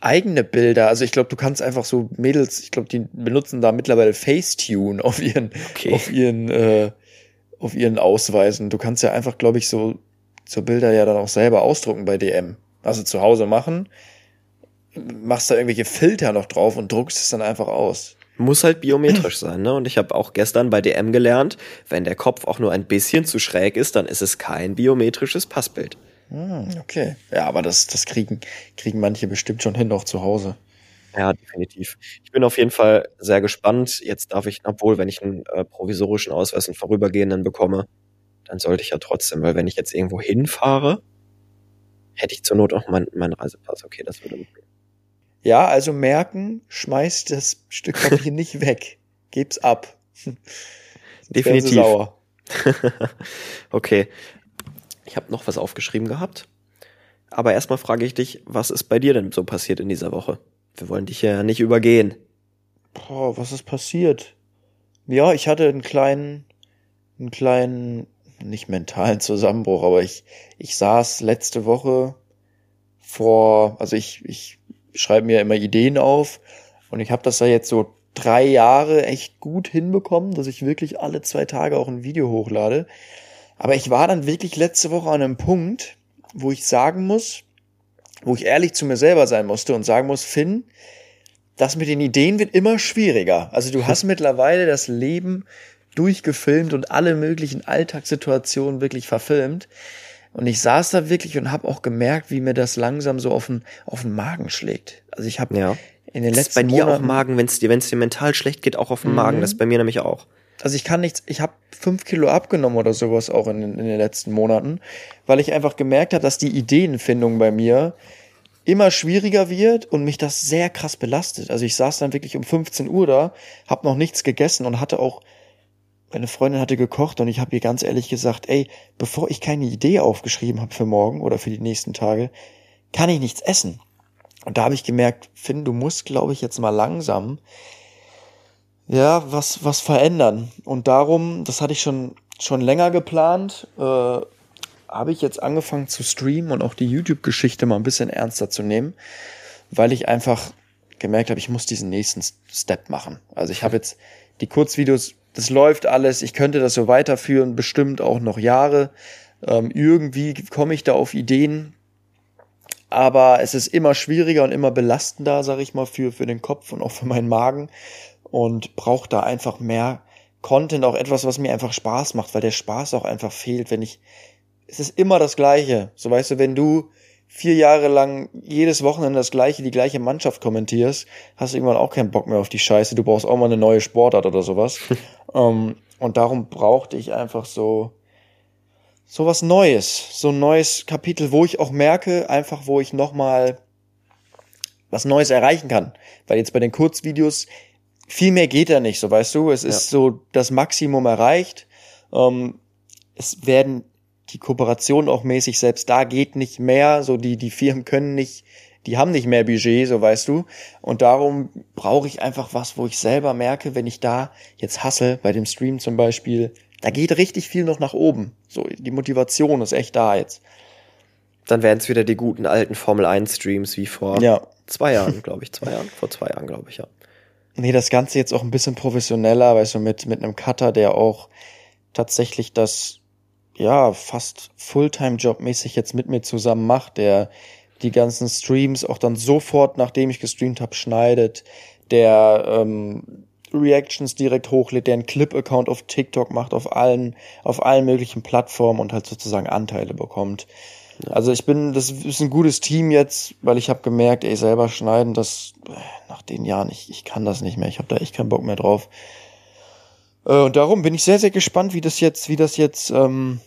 eigene Bilder, also ich glaube, du kannst einfach so Mädels, ich glaube, die benutzen da mittlerweile Facetune auf ihren, Okay. auf ihren, äh, auf ihren Ausweisen. Du kannst ja einfach, glaube ich, so, so Bilder ja dann auch selber ausdrucken bei DM. Also zu Hause machen, machst da irgendwelche Filter noch drauf und druckst es dann einfach aus. Muss halt biometrisch sein, ne? Und ich habe auch gestern bei DM gelernt, wenn der Kopf auch nur ein bisschen zu schräg ist, dann ist es kein biometrisches Passbild. Hm, okay. Ja, aber das, das kriegen, kriegen manche bestimmt schon hin, auch zu Hause. Ja, definitiv. Ich bin auf jeden Fall sehr gespannt. Jetzt darf ich, obwohl, wenn ich einen äh, provisorischen Ausweis, einen vorübergehenden bekomme, Dann sollte ich ja trotzdem, weil wenn ich jetzt irgendwo hinfahre, hätte ich zur Not auch meinen mein Reisepass. Okay, das würde. Ja, also merken, schmeißt das Stück Papier nicht weg. Geb's ab. Definitiv. okay. Ich habe noch was aufgeschrieben gehabt. Aber erstmal frage ich dich, was ist bei dir denn so passiert in dieser Woche? Wir wollen dich ja nicht übergehen. Boah, was ist passiert? Ja, ich hatte einen kleinen, einen kleinen, nicht mentalen Zusammenbruch, aber ich, ich saß letzte Woche vor, also ich, ich schreibe mir immer Ideen auf und ich habe das ja jetzt so drei Jahre echt gut hinbekommen, dass ich wirklich alle zwei Tage auch ein Video hochlade. Aber ich war dann wirklich letzte Woche an einem Punkt, wo ich sagen muss, wo ich ehrlich zu mir selber sein musste und sagen muss, Finn, das mit den Ideen wird immer schwieriger. Also du hast mittlerweile das Leben durchgefilmt und alle möglichen Alltagssituationen wirklich verfilmt. Und ich saß da wirklich und habe auch gemerkt, wie mir das langsam so auf den, auf den Magen schlägt. Also ich habe ja. in den letzten ist bei dir Monaten, auch Magen, wenn es dir, wenn es dir mental schlecht geht, auch auf den Magen. Das ist bei mir nämlich auch. Also ich kann nichts, ich habe fünf Kilo abgenommen oder sowas auch in, in den letzten Monaten, weil ich einfach gemerkt habe, dass die Ideenfindung bei mir immer schwieriger wird und mich das sehr krass belastet. Also ich saß dann wirklich um 15 Uhr da, habe noch nichts gegessen und hatte auch meine Freundin hatte gekocht und ich habe ihr ganz ehrlich gesagt, ey, bevor ich keine Idee aufgeschrieben habe für morgen oder für die nächsten Tage, kann ich nichts essen. Und da habe ich gemerkt, Finn, du musst, glaube ich, jetzt mal langsam ja, was, was verändern. Und darum, das hatte ich schon, schon länger geplant, äh, habe ich jetzt angefangen zu streamen und auch die YouTube-Geschichte mal ein bisschen ernster zu nehmen, weil ich einfach gemerkt habe, ich muss diesen nächsten Step machen. Also ich habe jetzt die Kurzvideos, das läuft alles, ich könnte das so weiterführen, bestimmt auch noch Jahre. Ähm, irgendwie komme ich da auf Ideen, aber es ist immer schwieriger und immer belastender, sage ich mal, für, für den Kopf und auch für meinen Magen und braucht da einfach mehr Content, auch etwas, was mir einfach Spaß macht, weil der Spaß auch einfach fehlt, wenn ich, es ist immer das Gleiche. So weißt du, wenn du vier Jahre lang jedes Wochenende das gleiche, die gleiche Mannschaft kommentierst, hast du irgendwann auch keinen Bock mehr auf die Scheiße. Du brauchst auch mal eine neue Sportart oder sowas. um, ähm, und darum brauchte ich einfach so, so was Neues, so ein neues Kapitel, wo ich auch merke, einfach wo ich nochmal was Neues erreichen kann. Weil jetzt bei den Kurzvideos, viel mehr geht da nicht, so weißt du. Es ist so das Maximum erreicht. Ähm, es werden die Kooperationen auch mäßig, selbst da geht nicht mehr. So die, die Firmen können nicht, die haben nicht mehr Budget, so weißt du. Und darum brauche ich einfach was, wo ich selber merke, wenn ich da jetzt hasse, bei dem Stream zum Beispiel, da geht richtig viel noch nach oben. So, die Motivation ist echt da jetzt. Dann werden es wieder die guten alten Formel 1 Streams wie vor ja. zwei Jahren, glaube ich. Zwei Jahren? Vor zwei Jahren, glaube ich, ja. Nee, das Ganze jetzt auch ein bisschen professioneller, weißt du, mit, mit einem Cutter, der auch tatsächlich das, ja, fast Fulltime-Job-mäßig jetzt mit mir zusammen macht, der die ganzen Streams auch dann sofort, nachdem ich gestreamt habe, schneidet, der ähm, Reactions direkt hochlädt, der einen Clip-Account auf TikTok macht, auf allen, auf allen möglichen Plattformen und halt sozusagen Anteile bekommt. Also ich bin, das ist ein gutes Team jetzt, weil ich habe gemerkt, ey, selber schneiden, das nach den Jahren, ich, ich kann das nicht mehr. Ich habe da echt keinen Bock mehr drauf. Äh, und darum bin ich sehr, sehr gespannt, wie das jetzt, wie das jetzt, ähm,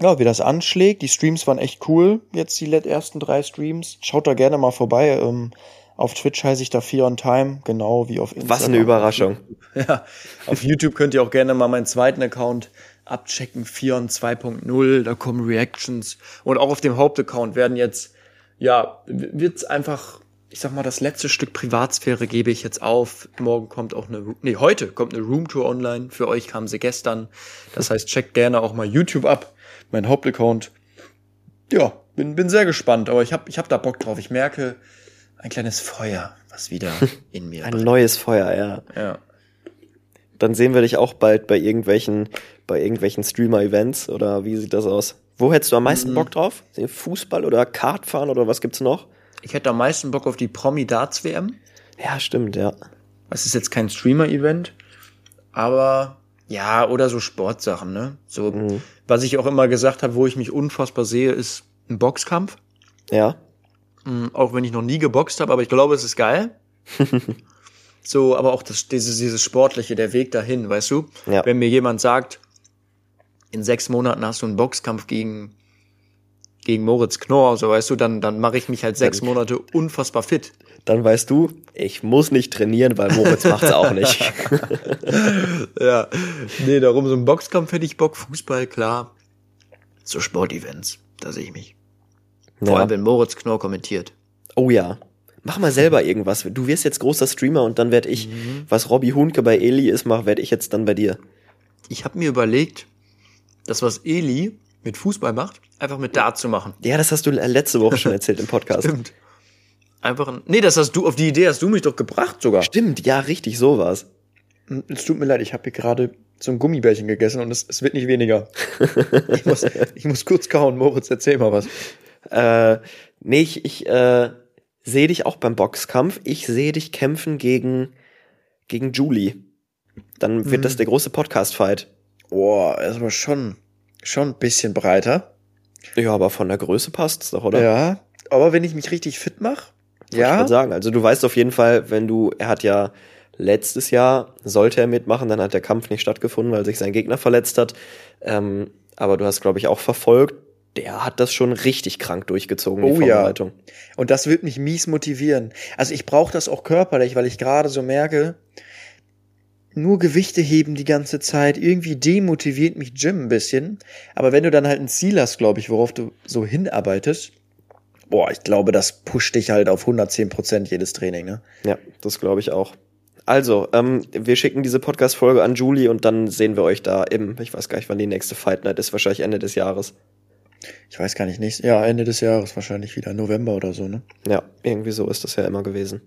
ja, wie das anschlägt. Die Streams waren echt cool, jetzt die ersten drei Streams. Schaut da gerne mal vorbei. Ähm, auf Twitch heiße ich da Fear on Time, genau wie auf Instagram. Was eine Überraschung. Ja, auf YouTube könnt ihr auch gerne mal meinen zweiten Account abchecken, Fion 2.0, da kommen Reactions und auch auf dem Hauptaccount werden jetzt, ja, wird's einfach, ich sag mal, das letzte Stück Privatsphäre gebe ich jetzt auf. Morgen kommt auch eine, nee, heute kommt eine Roomtour online. Für euch kam sie gestern. Das heißt, checkt gerne auch mal YouTube ab, mein Hauptaccount. Ja, bin, bin sehr gespannt, aber ich hab, ich hab da Bock drauf. Ich merke ein kleines Feuer, was wieder in mir. ein neues Feuer, ja. Ja dann sehen wir dich auch bald bei irgendwelchen, bei irgendwelchen Streamer-Events oder wie sieht das aus? Wo hättest du am meisten mhm. Bock drauf? Fußball oder Kartfahren oder was gibt's noch? Ich hätte am meisten Bock auf die Promi Darts WM. Ja, stimmt, ja. Es ist jetzt kein Streamer-Event, aber ja, oder so Sportsachen, ne? So, mhm. was ich auch immer gesagt habe, wo ich mich unfassbar sehe, ist ein Boxkampf. Ja. Mhm, auch wenn ich noch nie geboxt habe, aber ich glaube, es ist geil. So, aber auch das, dieses, dieses Sportliche, der Weg dahin, weißt du? Ja. Wenn mir jemand sagt, in sechs Monaten hast du einen Boxkampf gegen, gegen Moritz Knorr, so weißt du, dann, dann mache ich mich halt sechs Monate unfassbar fit. Dann weißt du, ich muss nicht trainieren, weil Moritz macht's auch nicht. ja, nee, darum so ein Boxkampf hätte ich Bock, Fußball, klar. So Sportevents, da sehe ich mich. Vor Ja. allem, wenn Moritz Knorr kommentiert. Oh ja. Mach mal selber irgendwas. Du wirst jetzt großer Streamer und dann werde ich, was Robbie Hunke bei Eli ist, mach, werde ich jetzt dann bei dir. Ich habe mir überlegt, das, was Eli mit Fußball macht, einfach mit Dart zu machen. Ja, das hast du letzte Woche schon erzählt im Podcast. Stimmt. Einfach ein, nee, das hast du, auf die Idee hast du mich doch gebracht sogar. Stimmt, ja, richtig, so war's. Es tut mir leid, ich habe hier gerade so ein Gummibärchen gegessen und es, es wird nicht weniger. ich, muss, ich muss kurz kauen. Moritz, erzähl mal was. Äh, nee, ich, ich äh, sehe dich auch beim Boxkampf. Ich sehe dich kämpfen gegen, gegen Julie. Dann wird das der große Podcast-Fight. Boah, ist aber schon, schon ein bisschen breiter. Ja, aber von der Größe passt's doch, oder? Ja, aber wenn ich mich richtig fit mache, Ich ja, würde sagen. Also du weißt auf jeden Fall, wenn du, er hat ja letztes Jahr, sollte er mitmachen, dann hat der Kampf nicht stattgefunden, weil sich sein Gegner verletzt hat. Ähm, aber du hast, glaube ich, auch verfolgt, der hat das schon richtig krank durchgezogen, Oh die ja. Vorbereitung. Und das wird mich mies motivieren. Also ich brauche das auch körperlich, weil ich gerade so merke, nur Gewichte heben die ganze Zeit, irgendwie demotiviert mich Gym ein bisschen. Aber wenn du dann halt ein Ziel hast, glaube ich, worauf du so hinarbeitest, boah, ich glaube, das pusht dich halt auf 110 Prozent jedes Training, ne? Ja, das glaube ich auch. Also, ähm, wir schicken diese Podcast-Folge an Julie und dann sehen wir euch da im, ich weiß gar nicht, wann die nächste Fight Night ist, wahrscheinlich Ende des Jahres. Ich weiß gar nicht, nächstes, ja, Ende des Jahres wahrscheinlich wieder, November oder so, ne? Ja, irgendwie so ist das ja immer gewesen.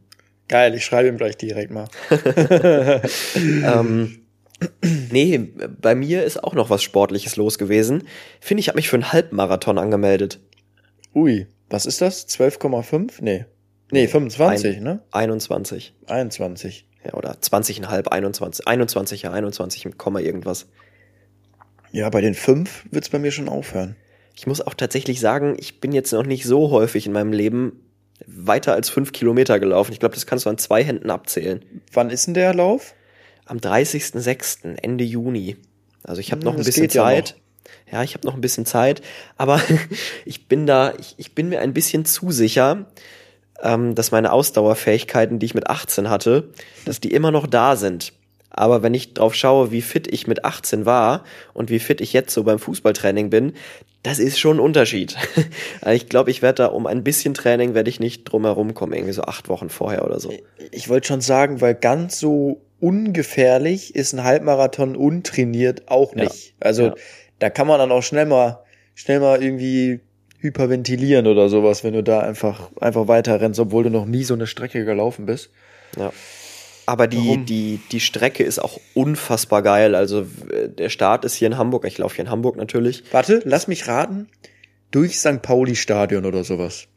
Geil, ich schreibe ihm gleich direkt mal. ähm, nee, bei mir ist auch noch was Sportliches los gewesen. Finde ich, habe mich für einen Halbmarathon angemeldet. Ui, was ist das? 12,5? Nee. Nee, 25, Ein- ne? 21. 21. Ja, oder 20,5, 21. 21, ja, 21 mit Komma irgendwas. Ja, bei den 5 wird's bei mir schon aufhören. Ich muss auch tatsächlich sagen, ich bin jetzt noch nicht so häufig in meinem Leben weiter als fünf Kilometer gelaufen. Ich glaube, das kannst du an zwei Händen abzählen. Wann ist denn der Lauf? Am 30.06., Ende Juni. Also ich habe Hm, noch ein bisschen geht ja Zeit. Ja, ich habe noch ein bisschen Zeit, aber ich bin da, ich, ich bin mir ein bisschen zu sicher, ähm, dass meine Ausdauerfähigkeiten, die ich mit 18 hatte, dass die immer noch da sind. Aber wenn ich drauf schaue, wie fit ich mit 18 war und wie fit ich jetzt so beim Fußballtraining bin, das ist schon ein Unterschied. Also ich glaube, ich werde da um ein bisschen Training werde ich nicht drum herum kommen, irgendwie so acht Wochen vorher oder so. Ich wollte schon sagen, weil ganz so ungefährlich ist ein Halbmarathon untrainiert auch Ja. nicht. Also Ja. da kann man dann auch schnell mal, schnell mal irgendwie hyperventilieren oder sowas, wenn du da einfach, einfach weiter rennst, obwohl du noch nie so eine Strecke gelaufen bist. Ja. Aber die, Warum? die, die Strecke ist auch unfassbar geil. Also der Start ist hier in Hamburg. Ich laufe hier in Hamburg natürlich. Warte, lass mich raten. Durch St. Pauli Stadion oder sowas.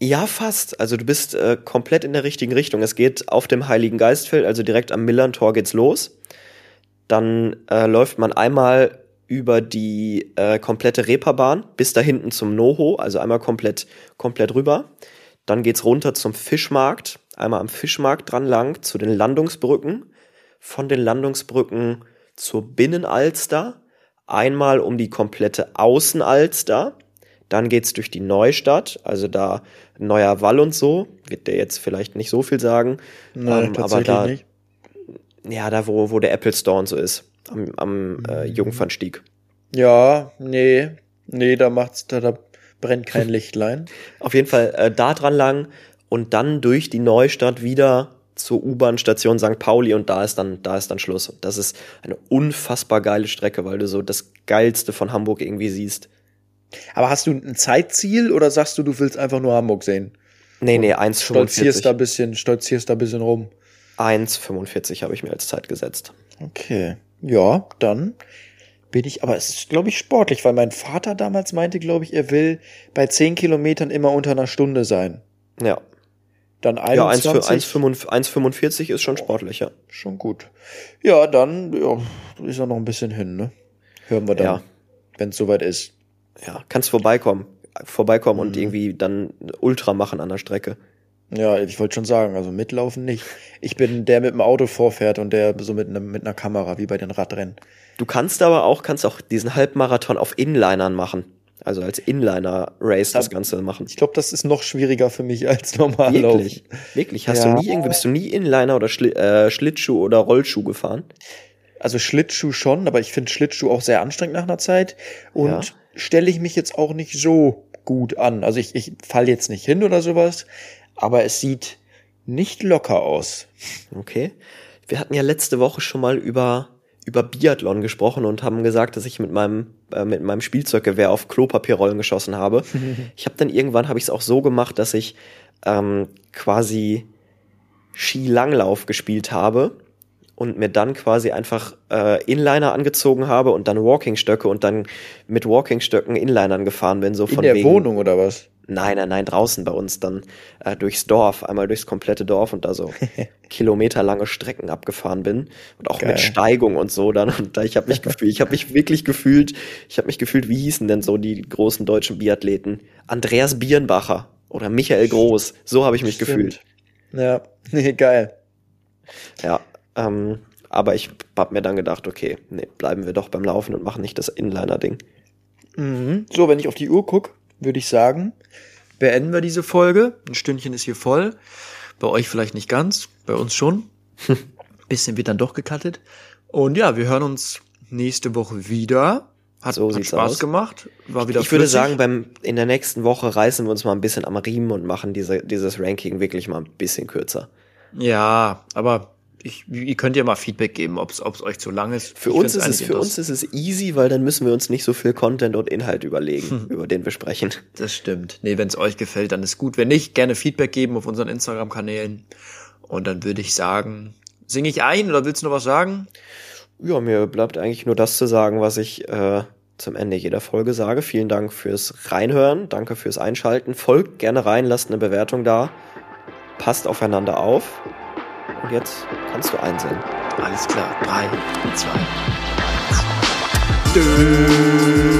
Ja, fast. Also du bist äh, komplett in der richtigen Richtung. Es geht auf dem Heiligen Geistfeld, also direkt am Millern-Tor geht's los. Dann äh, läuft man einmal über die äh, komplette Reeperbahn bis da hinten zum Noho, also einmal komplett, komplett rüber. Dann geht's runter zum Fischmarkt, einmal am Fischmarkt dran lang zu den Landungsbrücken. Von den Landungsbrücken zur Binnenalster, einmal um die komplette Außenalster. Dann geht's durch die Neustadt, also da Neuer Wall und so, wird der jetzt vielleicht nicht so viel sagen. Nein, Ähm, aber tatsächlich da- nicht. Ja, da wo, wo der Apple Store und so ist, am, am äh, Jungfernstieg. Ja, nee, nee, da macht's, da, da brennt kein Lichtlein. Auf jeden Fall äh, da dran lang und dann durch die Neustadt wieder zur U-Bahn-Station St. Pauli und da ist dann, da ist dann Schluss. Das ist eine unfassbar geile Strecke, weil du so das Geilste von Hamburg irgendwie siehst. Aber hast du ein Zeitziel oder sagst du, du willst einfach nur Hamburg sehen? Nee, nee, Stolzierst da 1,45. bisschen, stolzierst da bisschen rum. 1,45 habe ich mir als Zeit gesetzt. Okay. Ja, dann bin ich, aber es ist, glaube ich, sportlich, weil mein Vater damals meinte, glaube ich, er will bei 10 Kilometern immer unter einer Stunde sein. Ja. Dann Ja, 1 für 21. 1,45 ist schon sportlich, ja. Schon gut. Ja, dann ja, ist ja noch ein bisschen hin, ne? Hören wir dann, Ja. wenn es soweit ist. Ja, kannst vorbeikommen. Vorbeikommen und Mhm. irgendwie dann Ultra machen an der Strecke. Ja, ich wollte schon sagen, also mitlaufen nicht. Ich bin der mit dem Auto vorfährt und der so mit, ne, mit einer Kamera, wie bei den Radrennen. Du kannst aber auch, kannst auch diesen Halbmarathon auf Inlinern machen. Also als Inliner-Race das Ganze machen. Ich glaube, das ist noch schwieriger für mich als normal Wirklich? Laufen. Wirklich? Hast ja. du nie irgendwie, bist du nie Inliner oder Schli äh, Schlittschuh oder Rollschuh gefahren? Also Schlittschuh schon, aber ich finde Schlittschuh auch sehr anstrengend nach einer Zeit. Und ja. stelle ich mich jetzt auch nicht so gut an. Also ich, ich fall jetzt nicht hin oder sowas, aber es sieht nicht locker aus. Okay. Wir hatten ja letzte Woche schon mal über über Biathlon gesprochen und haben gesagt, dass ich mit meinem äh, mit meinem Spielzeuggewehr auf Klopapierrollen geschossen habe. ich habe dann irgendwann habe ich es auch so gemacht, dass ich ähm, quasi Skilanglauf gespielt habe und mir dann quasi einfach äh, Inliner angezogen habe und dann Walkingstöcke und dann mit Walkingstöcken Inlinern gefahren bin so von In der wegen, Wohnung oder was? Nein, nein, nein, draußen bei uns dann äh, durchs Dorf, einmal durchs komplette Dorf und da so kilometerlange Strecken abgefahren bin und auch Geil. mit Steigung und so dann und da ich habe mich gefühlt, ich habe mich wirklich gefühlt, ich habe mich gefühlt, wie hießen denn so die großen deutschen Biathleten? Andreas Birnbacher oder Michael Groß, so habe ich mich Stimmt. gefühlt. Ja, nee, geil. Ja, ähm, aber ich habe mir dann gedacht, okay, nee, bleiben wir doch beim Laufen und machen nicht das Inliner-Ding. Mhm. So, wenn ich auf die Uhr guck, würde ich sagen, beenden wir diese Folge. Ein Stündchen ist hier voll. Bei euch vielleicht nicht ganz, bei uns schon. Bisschen wird dann doch gecuttet. Und ja, wir hören uns nächste Woche wieder. Hat, so hat Spaß aus. gemacht. War wieder ich flüssig. würde sagen, beim, in der nächsten Woche reißen wir uns mal ein bisschen am Riemen und machen diese, dieses Ranking wirklich mal ein bisschen kürzer. Ja, aber ich, ihr könnt ja mal Feedback geben, ob es euch zu lang ist. Für uns ist es für uns ist es easy, weil dann müssen wir uns nicht so viel Content und Inhalt überlegen, hm. über den wir sprechen. Das stimmt. Nee, wenn es euch gefällt, dann ist gut. Wenn nicht, gerne Feedback geben auf unseren Instagram Kanälen. Und dann würde ich sagen, singe ich ein oder willst du noch was sagen? Ja, mir bleibt eigentlich nur das zu sagen, was ich äh, zum Ende jeder Folge sage. Vielen Dank fürs Reinhören, danke fürs Einschalten. Folgt gerne rein, lasst eine Bewertung da. Passt aufeinander auf. Und jetzt kannst du einsehen. Alles klar. Drei, zwei, eins.